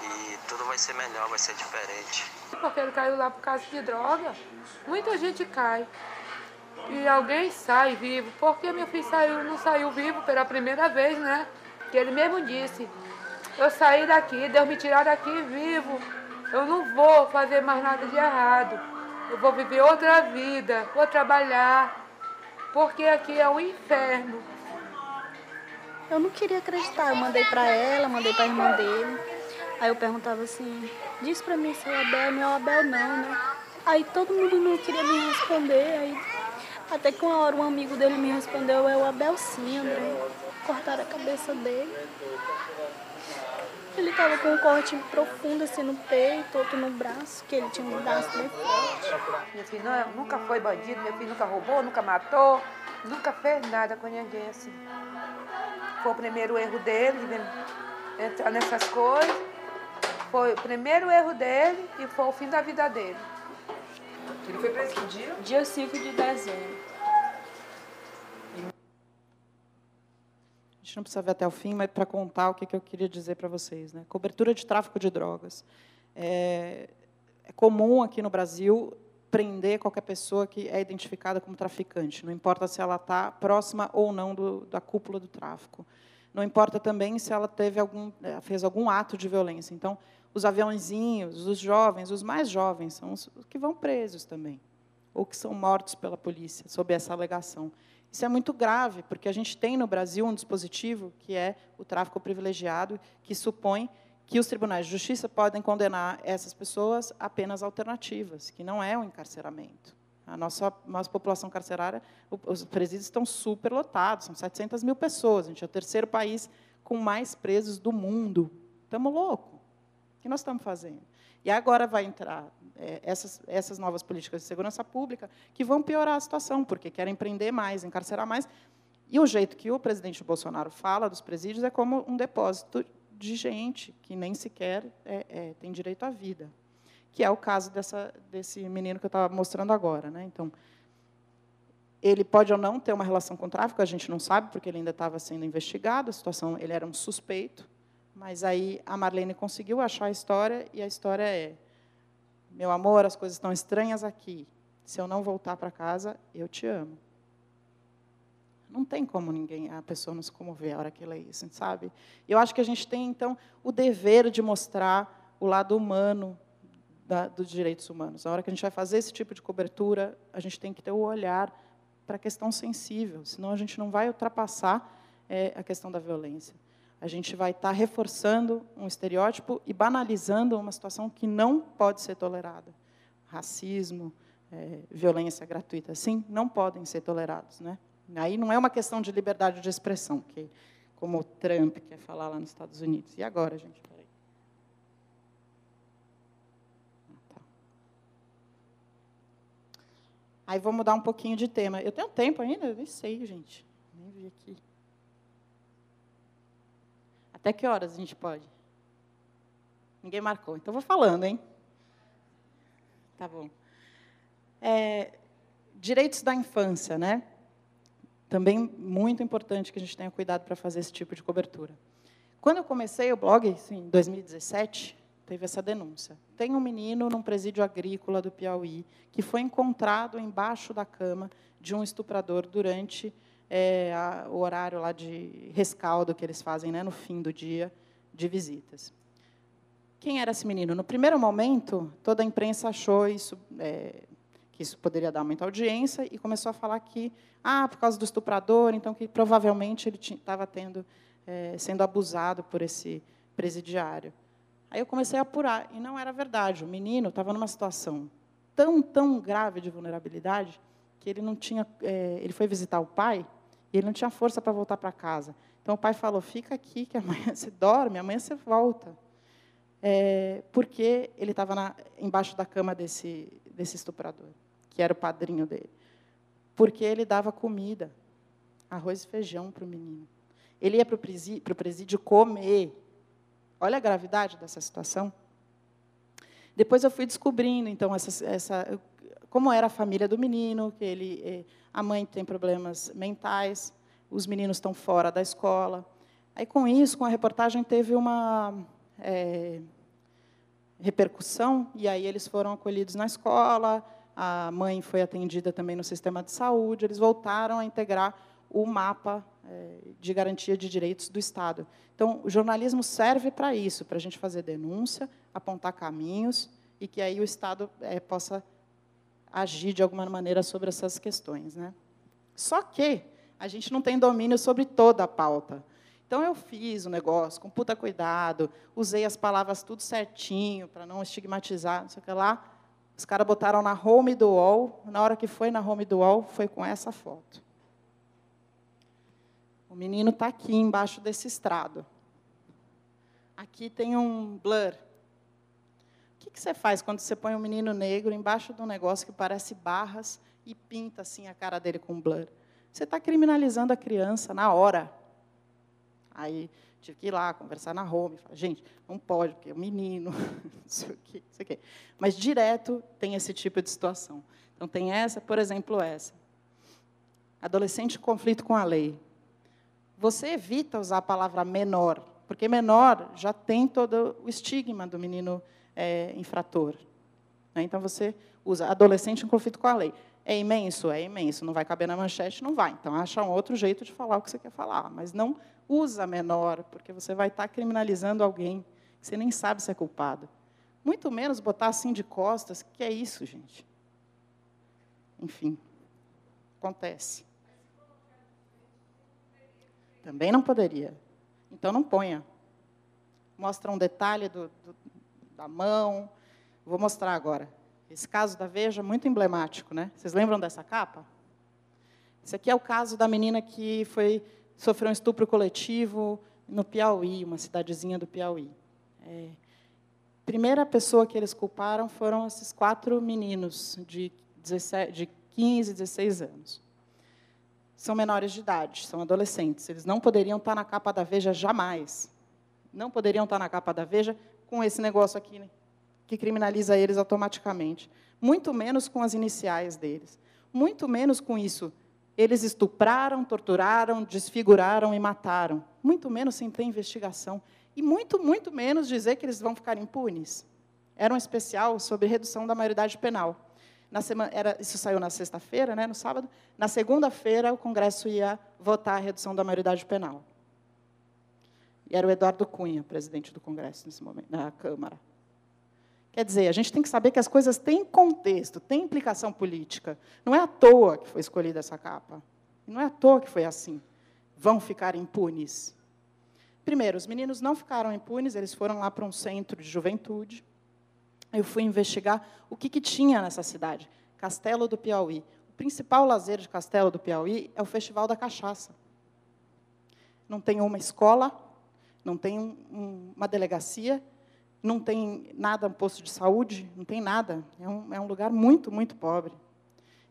E tudo vai ser melhor, vai ser diferente. Porque ele caiu lá por causa de droga. Muita gente cai. E alguém sai vivo. Por que meu filho saiu, não saiu vivo pela primeira vez, né? Que ele mesmo disse. Eu saí daqui, Deus me tirar daqui vivo. Eu não vou fazer mais nada de errado. Eu vou viver outra vida, vou trabalhar. Porque aqui é um inferno. Eu não queria acreditar. Eu mandei pra ela, mandei pra irmã dele. Aí eu perguntava assim, diz pra mim se é o Abel, não é o Abel não, né? Aí todo mundo não queria me responder. Aí até que uma hora um amigo dele me respondeu, é o Abel André. Cortaram a cabeça dele. Ele tava com um corte profundo assim no peito, outro no braço, que ele tinha um braço bem forte. Meu filho não- nunca foi bandido, meu filho nunca roubou, nunca matou, nunca fez nada com ninguém assim. Foi o primeiro erro dele, de entrar nessas coisas. Foi o primeiro erro dele e foi o fim da vida dele. Ele foi preso que dia? Dia 5 de dezembro. Gente não precisa ver até o fim, mas para contar o que, eu queria dizer para vocês. Né? Cobertura de tráfico de drogas. É, é comum aqui no Brasil prender qualquer pessoa que é identificada como traficante, não importa se ela está próxima ou não do, da cúpula do tráfico. Não importa também se ela teve algum, eh, fez algum ato de violência. Então, os aviãozinhos, os jovens, os mais jovens, são os que vão presos também, ou que são mortos pela polícia, sob essa alegação. Isso é muito grave, porque a gente tem no Brasil um dispositivo que é o tráfico privilegiado, que supõe que os tribunais de justiça podem condenar essas pessoas a penas alternativas, que não é o encarceramento. A nossa, nossa população carcerária, os presídios estão superlotados, são 700 mil pessoas. A gente é o terceiro país com mais presos do mundo. Estamos loucos. O que nós estamos fazendo? E agora vai entrar eh, essas, essas novas políticas de segurança pública que vão piorar a situação, porque querem prender mais, encarcerar mais. E o jeito que o presidente Bolsonaro fala dos presídios é como um depósito de gente que nem sequer é, é, tem direito à vida, que é o caso dessa, desse menino que eu estava mostrando agora. Né? Então, ele pode ou não ter uma relação com o tráfico, a gente não sabe, porque ele ainda estava sendo investigado, a situação, ele era um suspeito, mas aí a Marlene conseguiu achar a história, e a história é, meu amor, as coisas estão estranhas aqui, se eu não voltar para casa, eu te amo. Não tem como ninguém, a pessoa não se comover a hora que lê isso, sabe? Eu acho que a gente tem, então, o dever de mostrar o lado humano da, dos direitos humanos. A hora que a gente vai fazer esse tipo de cobertura, a gente tem que ter o olhar para a questão sensível, senão a gente não vai ultrapassar é, a questão da violência. A gente vai estar reforçando um estereótipo e banalizando uma situação que não pode ser tolerada. Racismo, é, violência gratuita, sim, não podem ser tolerados. Né? Aí não é uma questão de liberdade de expressão, que, como o Trump quer falar lá nos Estados Unidos. E agora, gente? Ah, tá. Aí vou mudar um pouquinho de tema. Eu tenho tempo ainda? Eu nem sei, gente. Nem vi aqui. Até que horas a gente pode? Ninguém marcou, então vou falando, hein? Tá bom. É, direitos da infância, né? Também muito importante que a gente tenha cuidado para fazer esse tipo de cobertura. Quando eu comecei o blog, em 2017, teve essa denúncia. Tem um menino num presídio agrícola do Piauí que foi encontrado embaixo da cama de um estuprador durante é, a, o horário lá de rescaldo que eles fazem né, no fim do dia de visitas. Quem era esse menino? No primeiro momento, toda a imprensa achou isso, é, que isso poderia dar muita audiência e começou a falar que, ah, por causa do estuprador, então que provavelmente ele estava é, sendo abusado por esse presidiário. Aí eu comecei a apurar e não era verdade. O menino estava numa situação tão, tão grave de vulnerabilidade que ele não tinha, é, ele foi visitar o pai e ele não tinha força para voltar para casa. Então o pai falou: fica aqui que amanhã você dorme, amanhã você volta. É, porque ele estava embaixo da cama desse, desse estuprador, que era o padrinho dele. Porque ele dava comida, arroz e feijão para o menino. Ele ia para o presídio, presídio comer. Olha a gravidade dessa situação. Depois eu fui descobrindo, então, essa, essa, como era a família do menino, que ele, eh, a mãe tem problemas mentais, os meninos estão fora da escola. Aí, com isso, com a reportagem, teve uma é, repercussão, e aí eles foram acolhidos na escola, a mãe foi atendida também no sistema de saúde, eles voltaram a integrar o mapa é, de garantia de direitos do Estado. Então, o jornalismo serve para isso, para a gente fazer denúncia, apontar caminhos, e que aí o Estado é, possa agir de alguma maneira sobre essas questões. Né? Só que a gente não tem domínio sobre toda a pauta. Então, eu fiz o negócio com puta cuidado, usei as palavras tudo certinho, para não estigmatizar, não sei o que lá. Os caras botaram na home do UOL, na hora que foi na home do UOL, foi com essa foto. O menino está aqui, embaixo desse estrado. Aqui tem um blur. O que, que você faz quando você põe um menino negro embaixo de um negócio que parece barras e pinta assim a cara dele com blur? Você está criminalizando a criança na hora. Aí tive que ir lá conversar na home, falar, gente, não pode, porque é um menino, não sei o quê, não sei. Mas direto tem esse tipo de situação. Então tem essa, por exemplo, essa. Adolescente em conflito com a lei. Você evita usar a palavra menor, porque menor já tem todo o estigma do menino é, infrator. Né? Então você usa adolescente em conflito com a lei. É imenso? É imenso. Não vai caber na manchete? Não vai. Então, acha um outro jeito de falar o que você quer falar. Mas não usa menor, porque você vai estar criminalizando alguém que você nem sabe se é culpado. Muito menos botar assim de costas. Que é isso, gente? Enfim, acontece. Também não poderia. Então, não ponha. Mostra um detalhe do, do, da mão. Vou mostrar agora. Esse caso da Veja é muito emblemático, né? Vocês lembram dessa capa? Esse aqui é o caso da menina que foi sofreu um estupro coletivo no Piauí, uma cidadezinha do Piauí. É, primeira pessoa que eles culparam foram esses quatro meninos de, 17, de 15, 16 anos. São menores de idade, são adolescentes. Eles não poderiam estar na capa da Veja jamais. Não poderiam estar na capa da Veja com esse negócio aqui né? que criminaliza eles automaticamente. Muito menos com as iniciais deles. Muito menos com isso. Eles estupraram, torturaram, desfiguraram e mataram. Muito menos sem ter investigação. E muito, muito menos dizer que eles vão ficar impunes. Era um especial sobre redução da maioridade penal. Na semana, era, isso saiu na sexta-feira, né, no sábado. Na segunda-feira, o Congresso ia votar a redução da maioridade penal. E era o Eduardo Cunha, presidente do Congresso nesse momento, na Câmara. Quer dizer, a gente tem que saber que as coisas têm contexto, têm implicação política. Não é à toa que foi escolhida essa capa. Não é à toa que foi assim. Vão ficar impunes. Primeiro, os meninos não ficaram impunes, eles foram lá para um centro de juventude. Eu fui investigar o que, que tinha nessa cidade. Castelo do Piauí. O principal lazer de Castelo do Piauí é o Festival da Cachaça. Não tem uma escola, não tem um, uma delegacia, não tem nada, um posto de saúde, não tem nada. É um, é um lugar muito, muito pobre.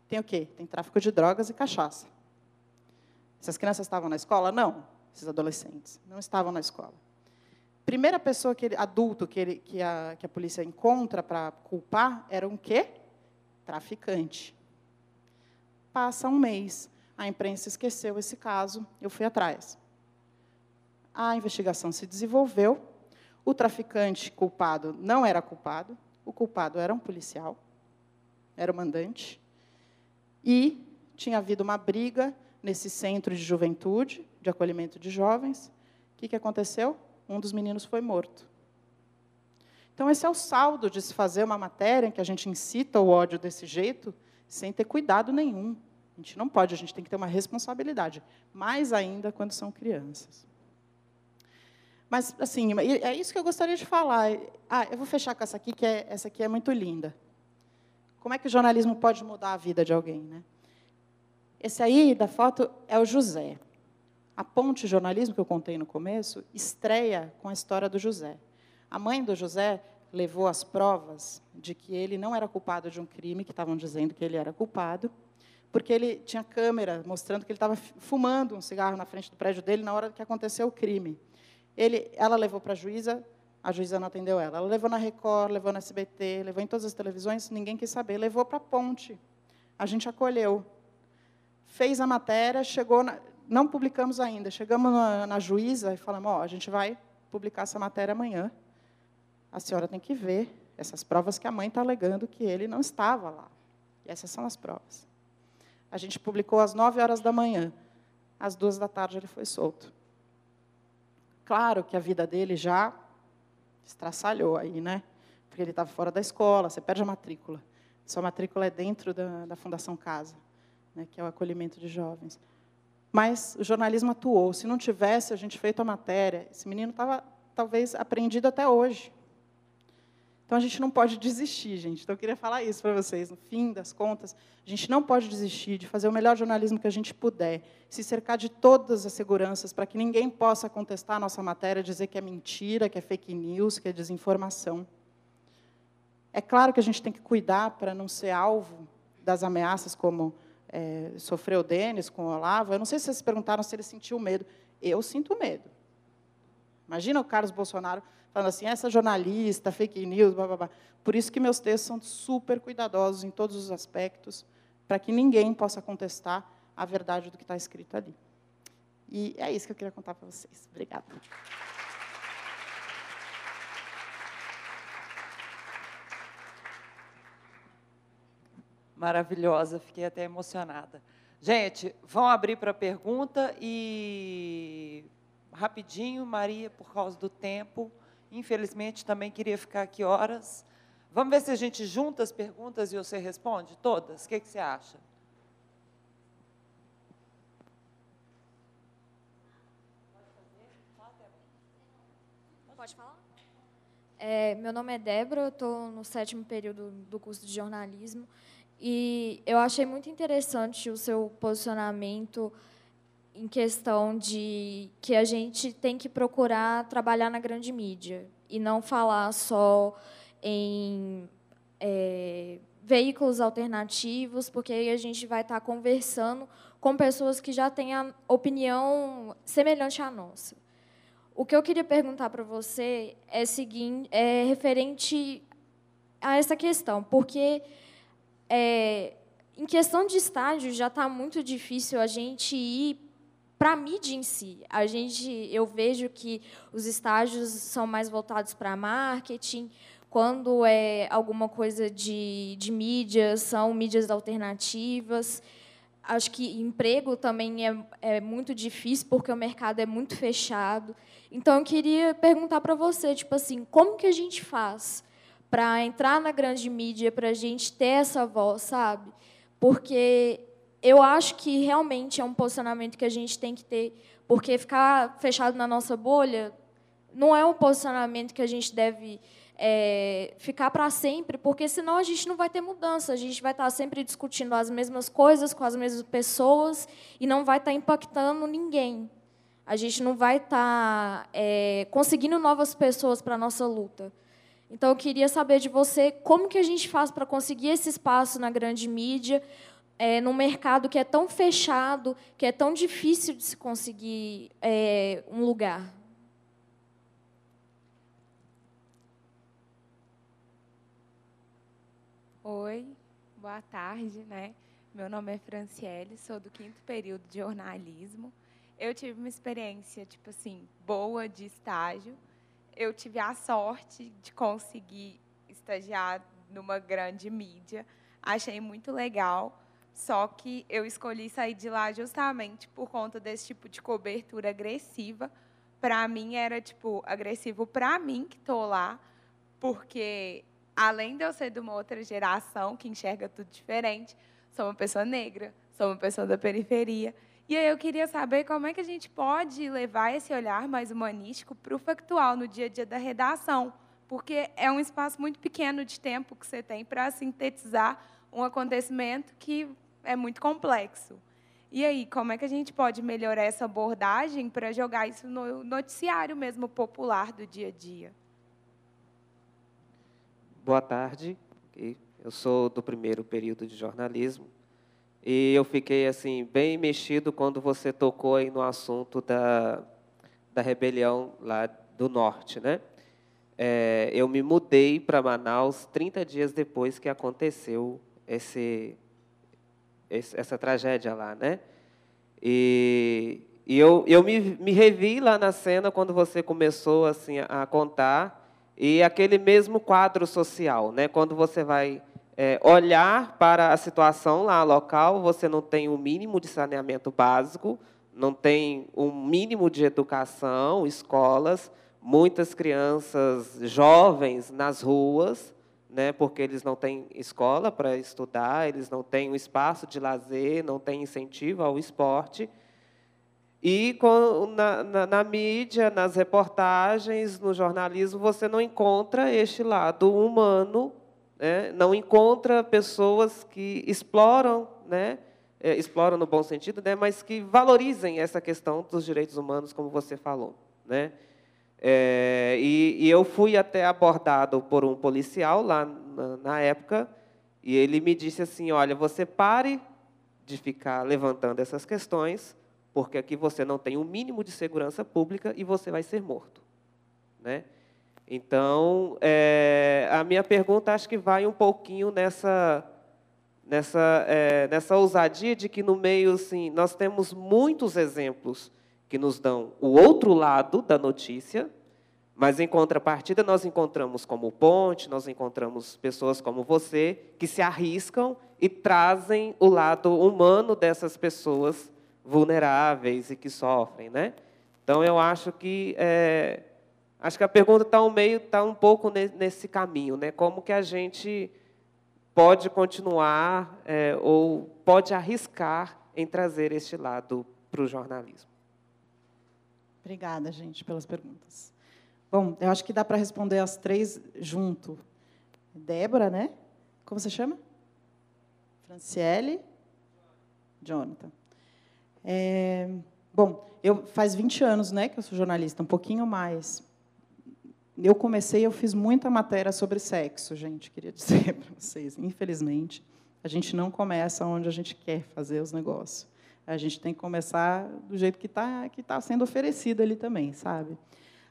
Tem o quê? Tem tráfico de drogas e cachaça. Essas crianças estavam na escola? Não. Esses adolescentes não estavam na escola. Primeira pessoa que ele, adulto que, ele, que, a, que a polícia encontra para culpar era um quê? Traficante. Passa um mês, a imprensa esqueceu esse caso, eu fui atrás. A investigação se desenvolveu, o traficante culpado não era culpado, o culpado era um policial, era o mandante, e tinha havido uma briga nesse centro de juventude, de acolhimento de jovens. O que, que aconteceu? Um dos meninos foi morto. Então, esse é o saldo de se fazer uma matéria em que a gente incita o ódio desse jeito, sem ter cuidado nenhum. A gente não pode, a gente tem que ter uma responsabilidade, mais ainda quando são crianças. Mas, assim, é isso que eu gostaria de falar. Ah, eu vou fechar com essa aqui, que é, essa aqui é muito linda. Como é que o jornalismo pode mudar a vida de alguém? Né? Esse aí da foto é o José. A Ponte Jornalismo, que eu contei no começo, estreia com a história do José. A mãe do José levou as provas de que ele não era culpado de um crime, que estavam dizendo que ele era culpado, porque ele tinha câmera mostrando que ele estava fumando um cigarro na frente do prédio dele na hora que aconteceu o crime. Ele, ela levou para a juíza, a juíza não atendeu ela. Ela levou na Record, levou na SBT, levou em todas as televisões, ninguém quis saber. Levou para a Ponte. A gente acolheu. Fez a matéria, chegou, na, não publicamos ainda. Chegamos na, na juíza e falamos: ó, a gente vai publicar essa matéria amanhã. A senhora tem que ver essas provas que a mãe está alegando que ele não estava lá. E essas são as provas. A gente publicou às 9 horas da manhã. Às duas da tarde ele foi solto. Claro que a vida dele já estraçalhou aí, né? Porque ele estava fora da escola, você perde a matrícula. Sua matrícula é dentro da, da Fundação Casa, né, que é o acolhimento de jovens. Mas o jornalismo atuou. Se não tivesse a gente feito a matéria, esse menino estava talvez apreendido até hoje. Então a gente não pode desistir, gente. Então eu queria falar isso para vocês. No fim das contas, a gente não pode desistir de fazer o melhor jornalismo que a gente puder, se cercar de todas as seguranças para que ninguém possa contestar a nossa matéria, dizer que é mentira, que é fake news, que é desinformação. É claro que a gente tem que cuidar para não ser alvo das ameaças como é, sofreu o Denis com o Olavo. Eu não sei se vocês perguntaram se ele sentiu medo. Eu sinto medo. Imagina o Carlos Bolsonaro falando assim, essa jornalista, fake news, blá, blá, blá. Por isso que meus textos são super cuidadosos em todos os aspectos, para que ninguém possa contestar a verdade do que está escrito ali. E é isso que eu queria contar para vocês. Obrigada. Maravilhosa, fiquei até emocionada. Gente, vão abrir para pergunta e rapidinho, Maria, por causa do tempo. Infelizmente, também queria ficar aqui horas. Vamos ver se a gente junta as perguntas e você responde todas? O que, que você acha? Pode falar? É, meu nome é Débora, eu estou no sétimo período do curso de jornalismo e eu achei muito interessante o seu posicionamento em questão de que a gente tem que procurar trabalhar na grande mídia e não falar só em é, veículos alternativos, porque aí a gente vai estar conversando com pessoas que já têm a opinião semelhante à nossa. O que eu queria perguntar para você é seguinte, é referente a essa questão, porque é, em questão de estágio já está muito difícil a gente ir para a mídia em si. A gente, eu vejo que os estágios são mais voltados para marketing. Quando é alguma coisa de, de mídia, são mídias alternativas. Acho que emprego também é, é muito difícil, porque o mercado é muito fechado. Então, eu queria perguntar para você, tipo assim, como que a gente faz para entrar na grande mídia, para a gente ter essa voz, sabe? Porque eu acho que realmente é um posicionamento que a gente tem que ter, porque ficar fechado na nossa bolha não é um posicionamento que a gente deve é, ficar para sempre, porque senão a gente não vai ter mudança, a gente vai estar sempre discutindo as mesmas coisas com as mesmas pessoas e não vai estar impactando ninguém. A gente não vai estar é, conseguindo novas pessoas para a nossa luta. Então, eu queria saber de você como que a gente faz para conseguir esse espaço na grande mídia, é, num mercado que é tão fechado, que é tão difícil de se conseguir é, um lugar? Oi, boa tarde, né? Meu nome é Franciele, sou do quinto período de jornalismo. Eu tive uma experiência, tipo assim, boa de estágio. Eu tive a sorte de conseguir estagiar numa grande mídia. Achei muito legal só que eu escolhi sair de lá justamente por conta desse tipo de cobertura agressiva. Para mim era tipo agressivo para mim que estou lá, porque além de eu ser de uma outra geração que enxerga tudo diferente, sou uma pessoa negra, sou uma pessoa da periferia. E aí eu queria saber como é que a gente pode levar esse olhar mais humanístico para o factual no dia a dia da redação, porque é um espaço muito pequeno de tempo que você tem para sintetizar um acontecimento que é muito complexo. E aí, como é que a gente pode melhorar essa abordagem para jogar isso no noticiário mesmo popular do dia a dia? Boa tarde. Eu sou do primeiro período de jornalismo e eu fiquei assim bem mexido quando você tocou aí no assunto da, da rebelião lá do norte, né? É, eu me mudei para Manaus 30 dias depois que aconteceu esse, esse, essa tragédia lá, né? E, e eu, eu me, me revi lá na cena quando você começou assim a contar e aquele mesmo quadro social, né? Quando você vai é, olhar para a situação lá local, você não tem o um mínimo de saneamento básico, não tem um mínimo de educação, escolas, muitas crianças jovens nas ruas, né, porque eles não têm escola para estudar, eles não têm um espaço de lazer, não têm incentivo ao esporte. E com, na, na, na, mídia, nas reportagens, no jornalismo, você não encontra este lado humano né? não encontra pessoas que exploram, né? É, exploram no bom sentido, né? mas que valorizem essa questão dos direitos humanos, como você falou. Né? É, e, e, eu fui até abordado por um policial lá na, na época, e ele me disse assim: olha, você pare de ficar levantando essas questões, porque aqui você não tem o um mínimo de segurança pública e você vai ser morto. Né? Então, é, a minha pergunta acho que vai um pouquinho nessa, nessa, é, nessa ousadia de que no meio, assim, nós temos muitos exemplos que nos dão o outro lado da notícia, mas em contrapartida nós encontramos como Ponte, nós encontramos pessoas como você que se arriscam e trazem o lado humano dessas pessoas vulneráveis e que sofrem, né? Então eu acho que é, Acho que a pergunta está um meio, está um pouco nesse caminho, né? Como que a gente pode continuar é, ou pode arriscar em trazer este lado para o jornalismo? Obrigada, gente, pelas perguntas. Bom, eu acho que dá para responder as três junto. Débora, né? Como você chama? Franciele? Jonathan. É, bom, eu faz 20 anos, né, que eu sou jornalista, um pouquinho mais. Eu comecei, eu fiz muita matéria sobre sexo, gente, queria dizer para vocês. Infelizmente, a gente não começa onde a gente quer fazer os negócios. A gente tem que começar do jeito que está que tá sendo oferecido ali também, sabe?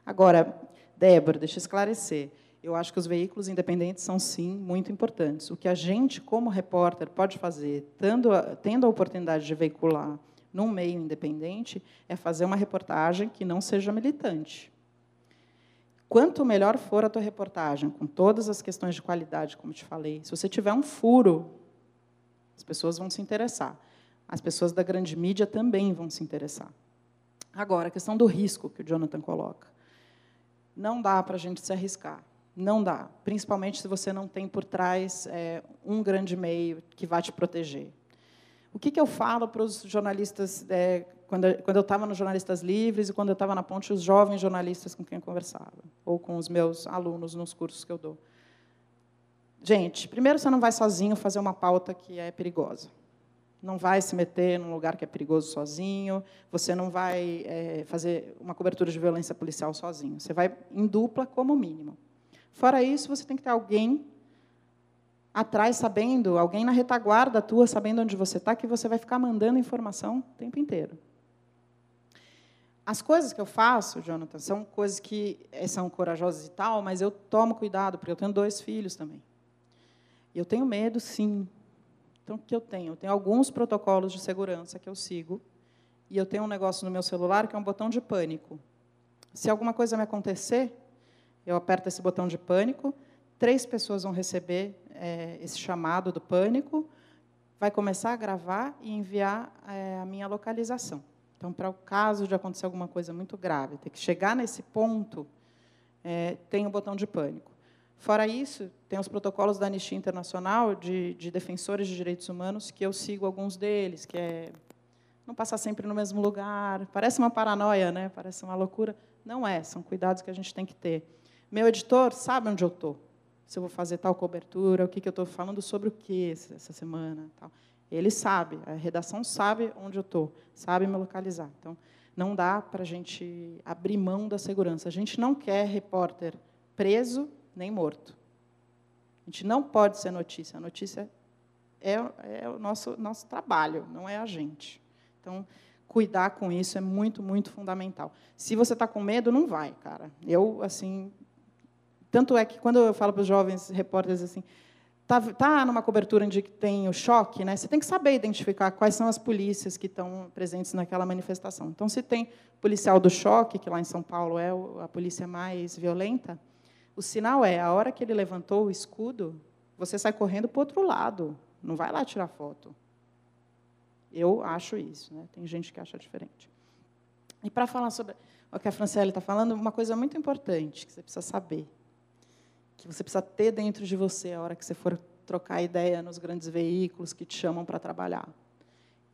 Agora, Débora, deixa eu esclarecer. Eu acho que os veículos independentes são, sim, muito importantes. O que a gente, como repórter, pode fazer, tendo a, tendo a oportunidade de veicular num meio independente, é fazer uma reportagem que não seja militante. Quanto melhor for a tua reportagem, com todas as questões de qualidade, como te falei, se você tiver um furo, as pessoas vão se interessar. As pessoas da grande mídia também vão se interessar. Agora, a questão do risco que o Jonathan coloca. Não dá para a gente se arriscar. Não dá. Principalmente se você não tem por trás é, um grande meio que vai te proteger. O que, que eu falo para os jornalistas é, quando, quando eu estava nos Jornalistas Livres e quando eu estava na Ponte, os jovens jornalistas com quem eu conversava, ou com os meus alunos nos cursos que eu dou. Gente, primeiro você não vai sozinho fazer uma pauta que é perigosa. Não vai se meter num lugar que é perigoso sozinho. Você não vai é, fazer uma cobertura de violência policial sozinho. Você vai em dupla, como mínimo. Fora isso, você tem que ter alguém atrás sabendo, alguém na retaguarda tua sabendo onde você está, que você vai ficar mandando informação o tempo inteiro. As coisas que eu faço, Jonathan, são coisas que eh, são corajosas e tal, mas eu tomo cuidado, porque eu tenho dois filhos também. Eu tenho medo, sim. Então, o que eu tenho? Eu tenho alguns protocolos de segurança que eu sigo, e eu tenho um negócio no meu celular que é um botão de pânico. Se alguma coisa me acontecer, eu aperto esse botão de pânico, três pessoas vão receber é, esse chamado do pânico, vai começar a gravar e enviar é, a minha localização. Então, para o caso de acontecer alguma coisa muito grave, ter que chegar nesse ponto, é, tem o botão de pânico. Fora isso, tem os protocolos da Anistia Internacional de, de, defensores de direitos humanos, que eu sigo alguns deles, que é não passar sempre no mesmo lugar. Parece uma paranoia, né? parece uma loucura. Não é, são cuidados que a gente tem que ter. Meu editor sabe onde eu estou, se eu vou fazer tal cobertura, o que, que eu estou falando sobre o que essa semana. Tal. Ele sabe, a redação sabe onde eu estou, sabe me localizar. Então, não dá para a gente abrir mão da segurança. A gente não quer repórter preso nem morto. A gente não pode ser notícia. A notícia é, é o nosso, nosso trabalho, não é a gente. Então, cuidar com isso é muito, muito fundamental. Se você está com medo, não vai, cara. Eu, assim, tanto é que quando eu falo para os jovens repórteres assim, tá, tá numa cobertura onde tem o choque, né? Você tem que saber identificar quais são as polícias que estão presentes naquela manifestação. Então, se tem policial do choque, que lá em São Paulo é a polícia mais violenta, o sinal é a hora que ele levantou o escudo, você sai correndo para o outro lado, não vai lá tirar foto. Eu acho isso, né? Tem gente que acha diferente. E para falar sobre o que a Franciele está falando, uma coisa muito importante que você precisa saber que você precisa ter dentro de você a hora que você for trocar ideia nos grandes veículos que te chamam para trabalhar.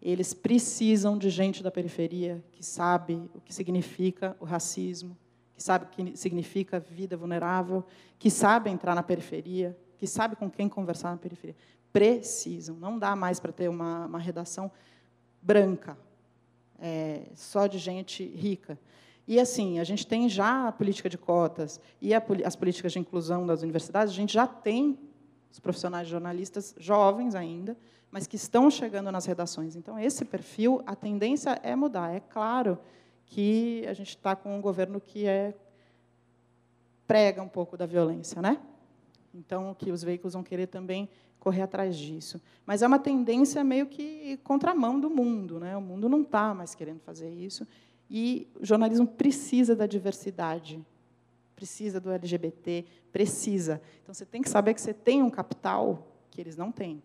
Eles precisam de gente da periferia que sabe o que significa o racismo, que sabe o que significa vida vulnerável, que sabe entrar na periferia, que sabe com quem conversar na periferia. Precisam. Não dá mais para ter uma, uma redação branca, é, só de gente rica. E, assim, a gente tem já a política de cotas e a, as políticas de inclusão das universidades, a gente já tem os profissionais jornalistas jovens ainda, mas que estão chegando nas redações. Então, esse perfil, a tendência é mudar. É claro que a gente está com um governo que é prega um pouco da violência, né? Então, que os veículos vão querer também correr atrás disso. Mas é uma tendência meio que contramão do mundo, né? O mundo não está mais querendo fazer isso. E o jornalismo precisa da diversidade, precisa do LGBT, precisa. Então você tem que saber que você tem um capital que eles não têm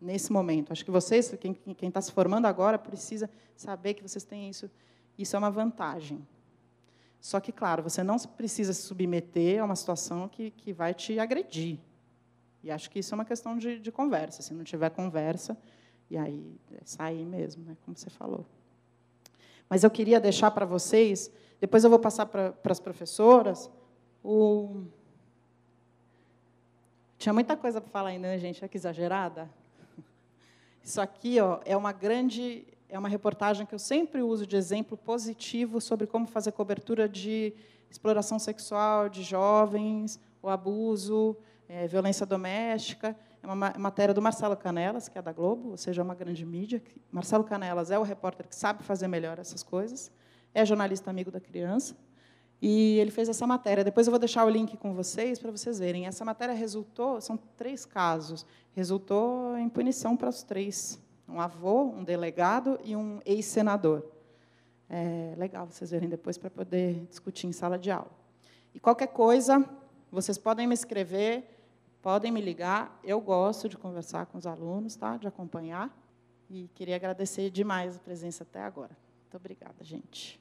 nesse momento. Acho que vocês, quem está se formando agora, precisa saber que vocês têm isso. Isso é uma vantagem. Só que, claro, você não precisa se submeter a uma situação que, que vai te agredir. E acho que isso é uma questão de, de conversa. Se não tiver conversa, e aí é sair mesmo, né, como você falou. Mas eu queria deixar para vocês, depois eu vou passar para, as professoras, o... Tinha muita coisa para falar ainda, né, gente? Olha que exagerada. Isso aqui ó, é uma grande, é uma reportagem que eu sempre uso de exemplo positivo sobre como fazer cobertura de exploração sexual de jovens, o abuso, é, violência doméstica. É uma matéria do Marcelo Canelas, que é da Globo, ou seja, é uma grande mídia. Marcelo Canelas é o repórter que sabe fazer melhor essas coisas, é jornalista amigo da criança, e ele fez essa matéria. Depois eu vou deixar o link com vocês para vocês verem. Essa matéria resultou, são três casos, resultou em punição para os três: um avô, um delegado e um ex-senador. É legal vocês verem depois para poder discutir em sala de aula. E qualquer coisa, vocês podem me escrever Podem me ligar, eu gosto de conversar com os alunos, tá? de acompanhar. E queria agradecer demais a presença até agora. Muito obrigada, gente.